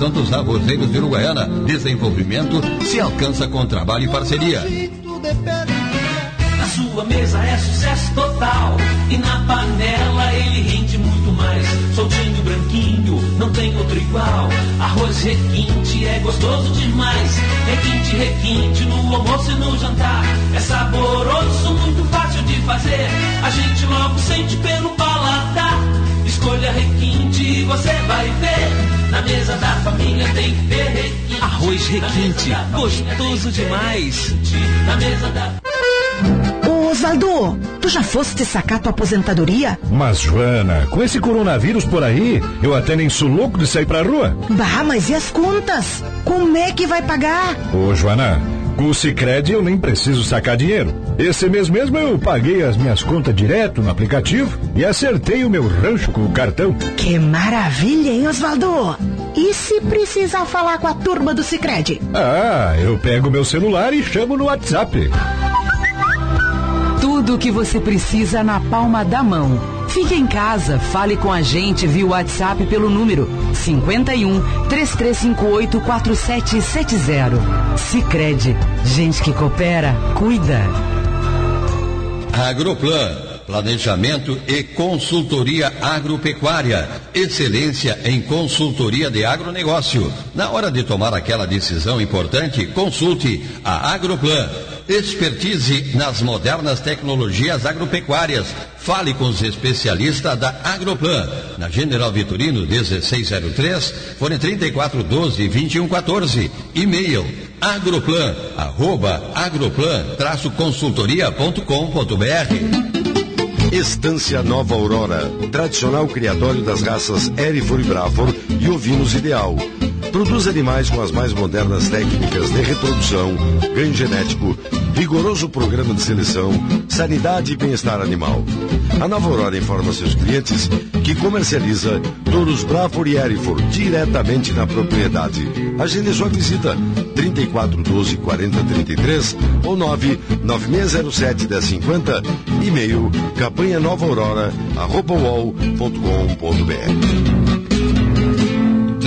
Associação dos Arrozeiros de Uruguaiana. Desenvolvimento se alcança com trabalho e parceria. Na sua mesa é sucesso total. E na panela ele rende muito mais. Soltinho, branquinho, não tem outro igual. Arroz requinte é gostoso demais. Requinte, requinte no almoço e no jantar. É saboroso, muito fácil de fazer. A gente logo sente pelo paladar. Escolha requinte você vai ver. Na mesa da família tem que ter requinte. Arroz requinte, gostoso demais. Na mesa da. Ô Osvaldo, tu já foste sacar tua aposentadoria? Mas, Joana, com esse coronavírus por aí, eu até nem sou louco de sair pra rua. Bah, mas e as contas? Como é que vai pagar? Ô, Joana, com o Cicred eu nem preciso sacar dinheiro. Esse mês mesmo eu paguei as minhas contas direto no aplicativo e acertei o meu rancho com o cartão. Que maravilha, hein, Osvaldo? E se precisar falar com a turma do Cicred? Ah, eu pego meu celular e chamo no WhatsApp. Tudo o que você precisa na palma da mão. Fique em casa, fale com a gente via WhatsApp pelo número 51 3358 4770. Sicredi, gente que coopera, cuida. Agroplan, planejamento e consultoria agropecuária. Excelência em consultoria de agronegócio. Na hora de tomar aquela decisão importante, consulte a Agroplan. Expertise nas modernas tecnologias agropecuárias. Fale com os especialistas da Agroplan. Na General Vitorino 1603, fone 3412 2114. E-mail agroplan, arroba agroplan-consultoria.com.br Estância Nova Aurora, tradicional criatório das raças Erifor e Brafor e ovinos ideal. Produz animais com as mais modernas técnicas de reprodução, ganho genético, rigoroso programa de seleção, sanidade e bem-estar animal. A Nova Aurora informa seus clientes que comercializa touros Brafor e Erifor diretamente na propriedade. Agende sua visita 3412 4033 ou 99607 1050 e-mail campanha nova aurora arroba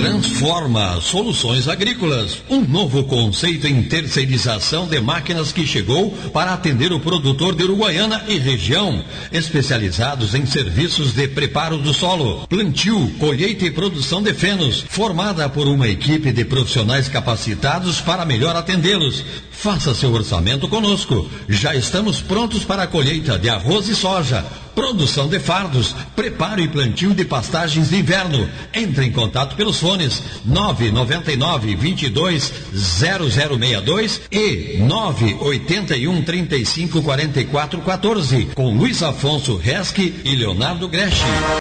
Transforma Soluções Agrícolas, um novo conceito em terceirização de máquinas que chegou para atender o produtor de Uruguaiana e região, especializados em serviços de preparo do solo, plantio, colheita e produção de fenos, formada por uma equipe de profissionais capacitados para melhor atendê-los. Faça seu orçamento conosco. Já estamos prontos para a colheita de arroz e soja produção de fardos, preparo e plantio de pastagens de inverno. Entre em contato pelos fones 999 22 0062 e 981 35 44 14 com Luiz Afonso Resque e Leonardo Greschi.